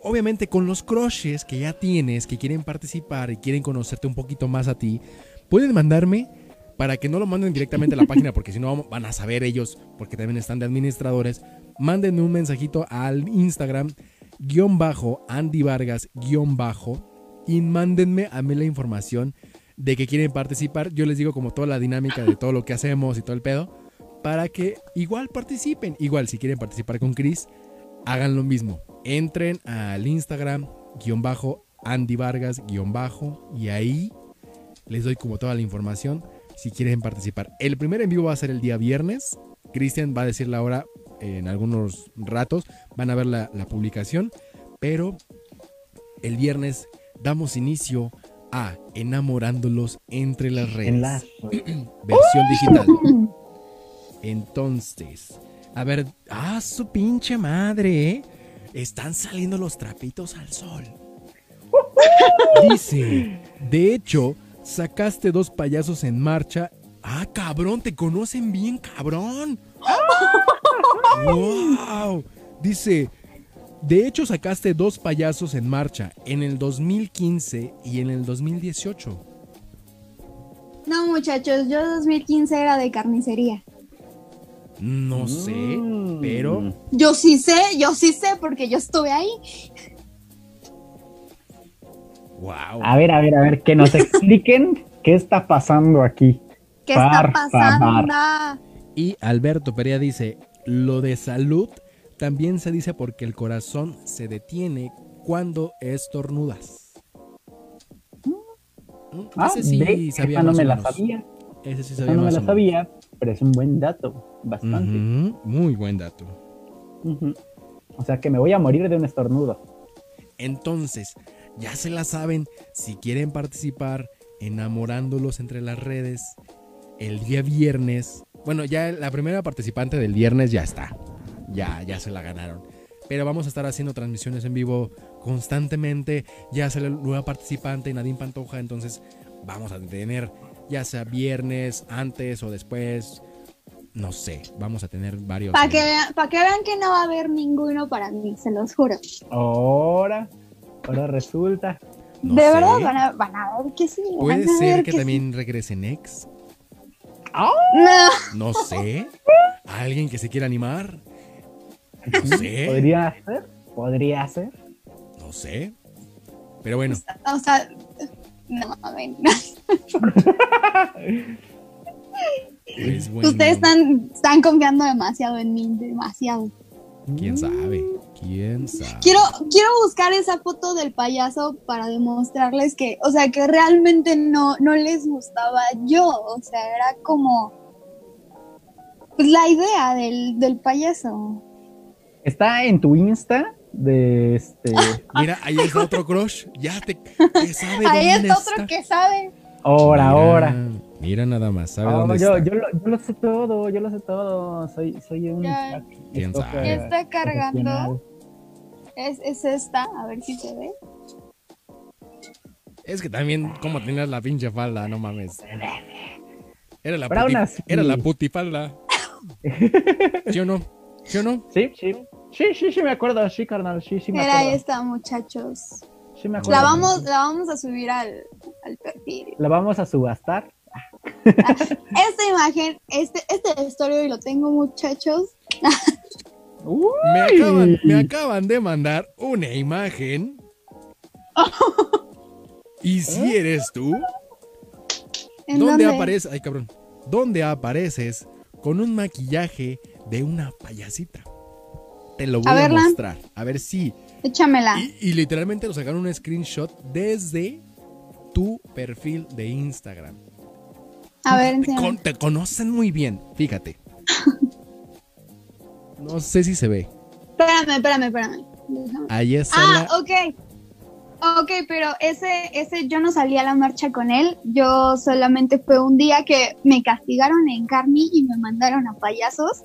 obviamente con los crushes que ya tienes, que quieren participar y quieren conocerte un poquito más a ti, pueden mandarme para que no lo manden directamente a la página porque si no van a saber ellos, porque también están de administradores, mándenme un mensajito al Instagram guion bajo Andy Vargas guion bajo y mándenme a mí la información de que quieren participar. Yo les digo como toda la dinámica de todo lo que hacemos y todo el pedo para que igual participen. Igual si quieren participar con Chris, hagan lo mismo. Entren al Instagram guion bajo Andy Vargas guion bajo y ahí les doy como toda la información si quieren participar. El primer en vivo va a ser el día viernes. Cristian va a decir la hora en algunos ratos. Van a ver la, la publicación. Pero el viernes damos inicio a Enamorándolos entre las redes. En la... [clears throat] Versión digital. [laughs] Entonces, a ver, ah, su pinche madre, ¿eh? Están saliendo los trapitos al sol. Dice, de hecho, sacaste dos payasos en marcha. Ah, cabrón, te conocen bien, cabrón. wow. Dice, de hecho, sacaste dos payasos en marcha en el 2015 y en el 2018. no, muchachos, yo 2015 era de carnicería. No sé, Mm. pero Yo sí sé, yo sí sé porque yo estuve ahí. wow. A ver, a ver, a ver, que nos [laughs] expliquen qué está pasando aquí. ¿Qué está pasando? Y Alberto Perea dice, lo de salud también se dice porque el corazón se detiene cuando estornudas. Mm, Ah, Ese sí ve, sabía no me la sabía. Ese sí Esa sabía no me más la o menos. sabía, pero es un buen dato. Bastante. Muy buen dato. O sea que me voy a morir de un estornudo. Entonces, ya se la saben, si quieren participar enamorándolos entre las redes el día viernes. Bueno, ya la primera participante del viernes ya está. Ya, ya se la ganaron. Pero vamos a estar haciendo transmisiones en vivo constantemente. Ya sale la nueva participante, Nadine Pantoja. Entonces, vamos a tener, ya sea viernes, antes o después. No sé, vamos a tener varios. Para que, vean, pa' que vean que no va a haber ninguno para mí, se los juro. Ahora, ahora resulta. No de sé. verdad, van a, van a ver que sí. Puede van a ser ver que sí. también regrese Nex. No, No sé. ¿Alguien que se quiera animar? No [laughs] sé. ¿Podría ser? ¿Podría ser? No sé. Pero bueno, o sea, no mames. pues [laughs] bueno. Ustedes están, están confiando demasiado en mí, demasiado. ¿Quién sabe? ¿Quién sabe? Quiero, quiero buscar esa foto del payaso para demostrarles que, o sea, que realmente no, no les gustaba yo. O sea, era como pues, la idea del, del payaso. Está en tu Insta de este. [laughs] Mira, ahí está otro crush. Ya te, te sabe Ahí dónde está otro que sabe. Ahora, ahora. Mira nada más, sabe No, dónde yo, está. yo, lo, yo lo sé todo, yo lo sé todo. Soy, soy un Ya. ¿Quién sabe? Ya está cargando. Es, es esta, a ver si se ve. Es que también, como tenías la pinche falda, no mames. Era la, puti- era la putifalda. [laughs] ¿Sí o no? ¿Sí o no? Sí, sí. Sí, sí, sí me acuerdo. Sí, carnal. Sí, sí me Era acuerdo. esta, muchachos. Sí me acuerdo. La vamos, la vamos a subir al, al perfil. La vamos a subastar. [laughs] Esta imagen, este, este story lo tengo, muchachos. [laughs] Me acaban, me acaban de mandar una imagen. [laughs] ¿Y si eres tú? ¿En ¿Dónde dónde? apareces? Ay, cabrón. ¿Dónde apareces con un maquillaje de una payasita? Te lo voy A a, verla. mostrar. A ver si. Échamela. Y, y literalmente lo sacaron un screenshot desde tu perfil de Instagram. A ver, Te, con- te conocen muy bien, fíjate. [laughs] No sé si se ve. Espérame, espérame, espérame. Déjame. Ahí está Ah, la- ok. Ok, pero ese, ese yo no salí a la marcha con él. Yo solamente fue un día que me castigaron en Carmi y me mandaron a payasos.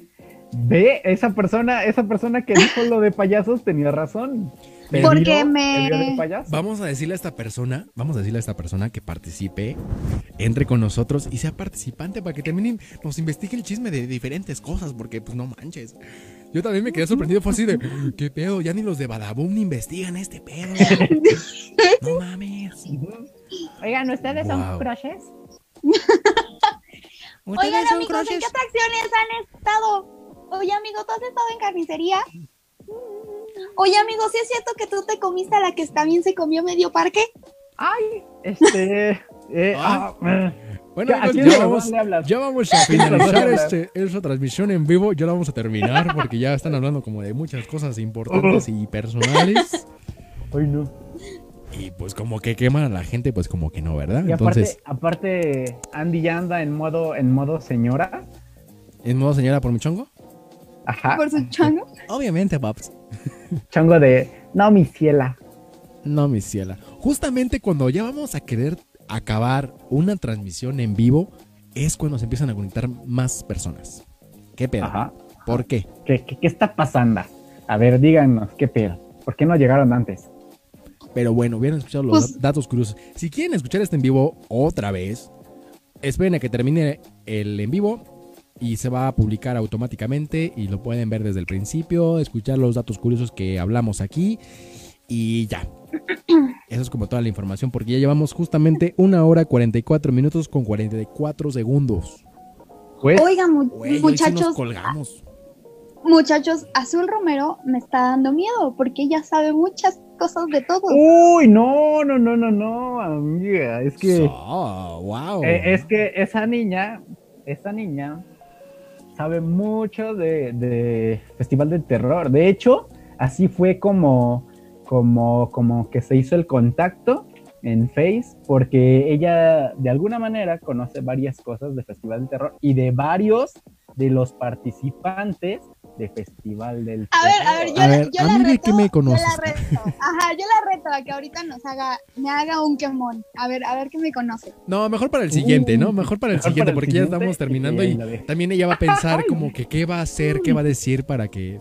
Ve, esa persona, esa persona que dijo lo de payasos tenía razón. Porque me-. Vamos a decirle a esta persona, vamos a decirle a esta persona que participe, entre con nosotros y sea participante para que también nos investigue el chisme de diferentes cosas, porque pues no manches. Yo también me quedé sorprendido, fue así de, ¿qué pedo? Ya ni los de Badaboom investigan este pedo. [laughs] No mames. Oigan, ¿ustedes Wow. son crushes? [laughs] Oigan, amigos, ¿en qué atracciones han estado? Oye, amigo, ¿tú has estado en carnicería? Oye, amigo, ¿sí es cierto que tú te comiste a la que también se comió medio parque? Ay, este. [laughs] eh, Ah. ah. Bueno, ¿A amigos, quién ya vamos, ya a finalizar este, esta transmisión en vivo. Ya la vamos a terminar [laughs] porque ya están hablando como de muchas cosas importantes y personales. [laughs] Ay, no. Y pues como que queman a la gente, pues como que no, ¿verdad? Y aparte, Entonces, aparte, Andy ya anda en modo, en modo señora. ¿en modo señora por mi chongo? Ajá. Por su chango. Obviamente, paps. Chongo de. No, mi ciela. No, mi ciela. Justamente cuando ya vamos a querer acabar una transmisión en vivo, es cuando se empiezan a conectar más personas. ¿Qué pedo? Ajá. ¿Por qué? ¿Qué, qué, qué está pasando? A ver, díganos, ¿qué pedo? ¿Por qué no llegaron antes? Pero bueno, hubieran escuchado los Pues- dat- datos curiosos. Si quieren escuchar este en vivo otra vez, esperen a que termine el en vivo y se va a publicar automáticamente y lo pueden ver desde el principio, escuchar los datos curiosos que hablamos aquí y ya. [clears throat] Eso es como toda la información porque ya llevamos justamente una hora 44 minutos con 44 segundos. Pues, Oigan, mu- Güey, hoy sí nos muchachos, colgamos. muchachos, Azul Romero me está dando miedo porque ella sabe muchas cosas de todo. uy, no, no, no, no, no, amiga. Es que. Oh, wow. Eh, es que esa niña, esa niña sabe mucho de, de Festival del Terror. De hecho, así fue como, como, como que se hizo el contacto en Face, porque ella de alguna manera conoce varias cosas de Festival del Terror y de varios de los participantes de Festival del A ver, a ver, yo, A la- ver, yo a la reto, qué me yo conoces. la reto. Ajá, yo la reto a que ahorita nos haga, me haga un quemón. A ver, a ver qué me conoce. No, mejor para el siguiente, ¿no? Mejor para el Mejor siguiente, para el porque ya siguiente estamos terminando y de- también ella va a pensar como que qué va a hacer, qué va a decir para que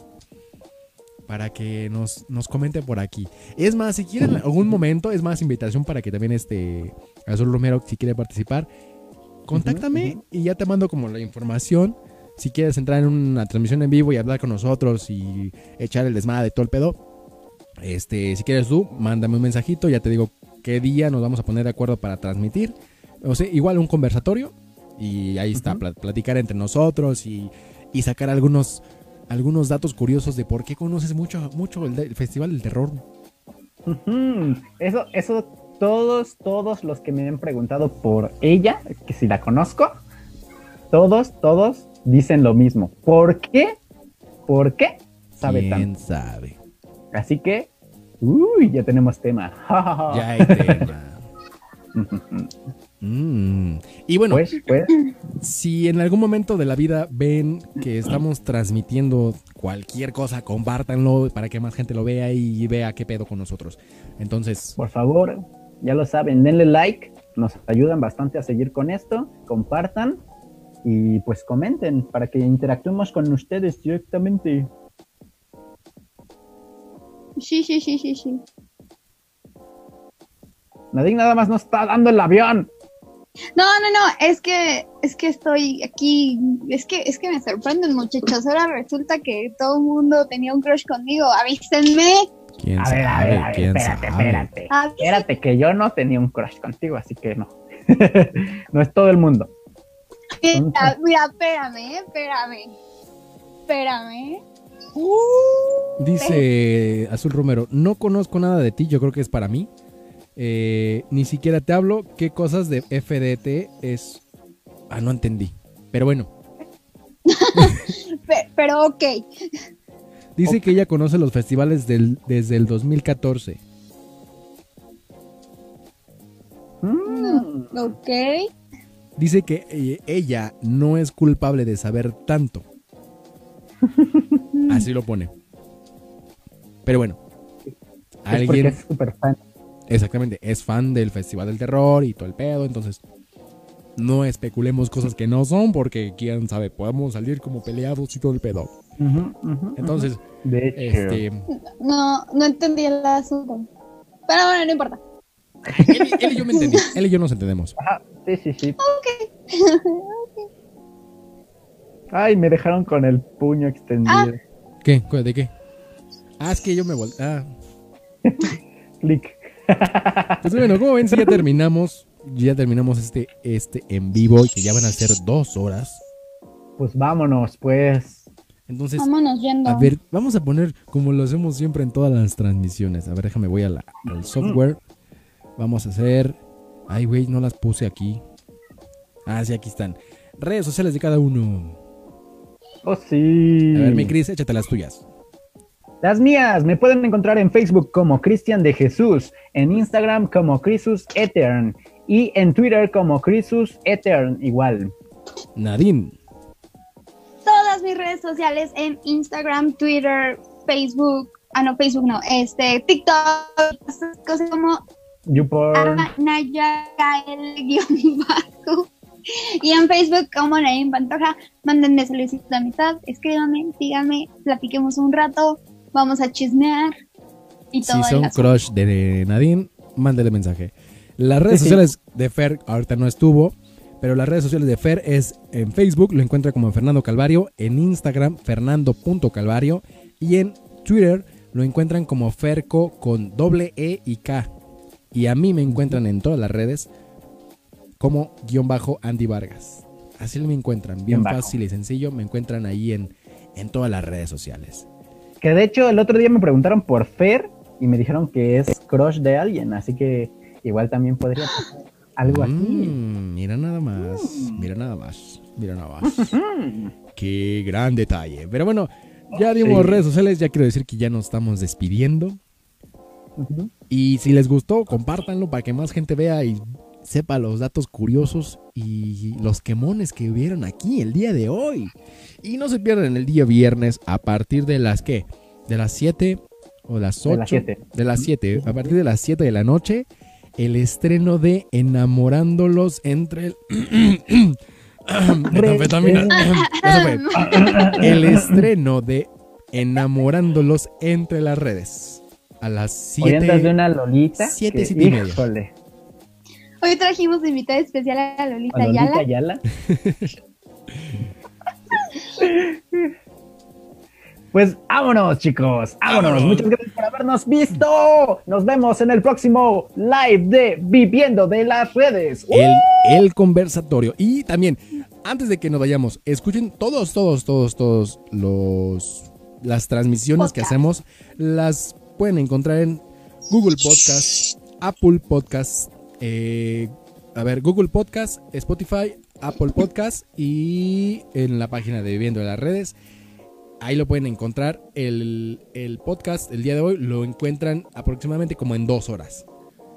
para que nos, nos comente por aquí. Es más, si quieren algún momento, es más invitación para que también este Azul Romero, si quiere participar, contáctame ujú. y ya te mando como la información. Si quieres entrar en una transmisión en vivo y hablar con nosotros y echar el desmadre de todo el pedo, este, si quieres tú, mándame un mensajito, ya te digo qué día nos vamos a poner de acuerdo para transmitir. O sea, igual un conversatorio y ahí está, platicar entre nosotros y, y sacar algunos, algunos datos curiosos de por qué conoces mucho, mucho el, Festival del Terror. Eso, eso, todos, todos los que me han preguntado por ella, que si la conozco, todos, todos dicen lo mismo. ¿Por qué? ¿Por qué sabe ¿Quién tanto. sabe? Así que, uy, ya tenemos tema. [laughs] Ya hay tema. [laughs] Mm. Y bueno, pues, pues, si en algún momento de la vida ven que estamos transmitiendo cualquier cosa, compártanlo para que más gente lo vea y vea qué pedo con nosotros. Entonces, por favor, ya lo saben, denle like, nos ayudan bastante a seguir con esto, compartan y pues comenten para que interactuemos con ustedes directamente. Sí, sí, sí, sí, sí. Nadine nada más nos está dando el avión. No, no, no, es que, es que estoy aquí, es que, es que me sorprenden muchachos. Ahora resulta que todo el mundo tenía un crush conmigo. Avísenme. ¿quién A sabe? ver, a ver, a ver, ¿Quién espérate, sabe? espérate. Espérate, que yo no tenía un crush contigo, así que no. [laughs] no es todo el mundo. Mira, mira, espérame, eh, espérame. Espérame. Dice Azul Romero, no conozco nada de ti, yo creo que es para mí. Eh, ni siquiera te hablo qué cosas de FDT es... Ah, no entendí. Pero bueno, Pe- pero ok. dice que ella conoce los festivales del- desde el 2014. Mm, Ok. Dice que eh, ella no es culpable de saber tanto. [laughs] Así lo pone. Pero bueno, es porque alguien es súper fan. exactamente es fan del Festival del Terror y todo el pedo, entonces no especulemos cosas que no son porque quién sabe, podemos salir como peleados y todo el pedo. Entonces, ujú. de hecho, este, No, no entendí el asunto. Pero bueno, no importa. él, y- él y yo me entendí, él y yo nos entendemos. Ajá, sí, sí, sí. [laughs] Ay, me dejaron con el puño extendido. Ah. ¿Qué? ¿Cu- ¿De qué? Ah, es que yo me volví. Ah, [laughs] Clic. [laughs] Pues bueno, como ven, si ya terminamos, ya terminamos este, este en vivo y que ya van a ser dos horas. Pues vámonos, pues. Entonces, Vámonos yendo. a ver, vamos a poner como lo hacemos siempre en todas las transmisiones. A ver, déjame, voy a la- al software. Vamos a hacer. Ay, güey, no las puse aquí. Ah, sí, aquí están. Redes sociales de cada uno. Oh, sí. A ver, mi Cris, échate las tuyas. Las mías me pueden encontrar en Facebook como Cristian de Jesús, en Instagram como Crisus Etern y en Twitter como Crisus Etern igual. Nadine. Todas mis redes sociales en Instagram, Twitter, Facebook. Ah, no, Facebook no. Este, TikTok. Cosas como YouPorn. Nayael-bajo. Y en Facebook como Naim Pantoja. Mándenme solicitud de amistad, escríbanme, díganme, platiquemos un rato, vamos a chismear y todo Si son crush de Nadine, mándele mensaje. Las redes sociales de Fer ahorita no estuvo, pero las redes sociales de Fer es en Facebook, lo encuentra como Fernando Calvario, en Instagram fernando.calvario y en Twitter lo encuentran como Ferco con doble E y K. Y a mí me encuentran en todas las redes como guion bajo Andy Vargas. Así me encuentran, bien bajo. fácil y sencillo, me encuentran ahí en, en todas las redes sociales. Que de hecho el otro día me preguntaron por Fer y me dijeron que es crush de alguien, así que igual también podría pasar algo así. Mm, mira nada más, mira nada más, mira nada más. [laughs] Qué gran detalle. Pero bueno, ya dimos Sí. redes sociales, ya quiero decir que ya nos estamos despidiendo. Y si les gustó, compártanlo para que más gente vea y sepa los datos curiosos y los quemones que hubieron aquí el día de hoy. Y no se pierdan el día viernes a partir de las ¿qué? De las 7 o las 8. De las siete. De las 7. A partir de las 7 de la noche, el estreno de Enamorándolos entre el... [coughs] Metanfetamina. Fue. El estreno de Enamorándolos entre las redes. A las Hoy andas de 7. una Lolita. siete, que, siete y media. híjole, Hoy trajimos de invitada especial a Lolita a Lolita Ayala. Ayala. [laughs] Pues vámonos, chicos. Vámonos. Vámonos. Muchas gracias por habernos visto. Nos vemos en el próximo live de Viviendo de las Redes. el, el conversatorio. Y también, antes de que nos vayamos, escuchen todos, todos, todos, todos los las transmisiones que hacemos. Las pueden encontrar en Google Podcast, Apple Podcast, eh, a ver, Google Podcast, Spotify, Apple Podcast y en la página de Viviendo de las Redes. ahí lo pueden encontrar. El, el podcast el día de hoy lo encuentran aproximadamente como en dos horas.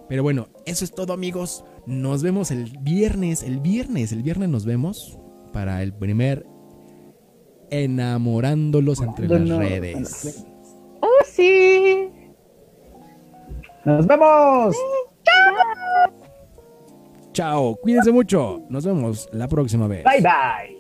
Pero bueno, eso es todo amigos. Nos vemos el viernes, el viernes, el viernes nos vemos para el primer enamorándolos entre las redes. ¡Oh, sí! ¡Nos vemos! Chao, cuídense mucho. Nos vemos la próxima vez. Bye, bye.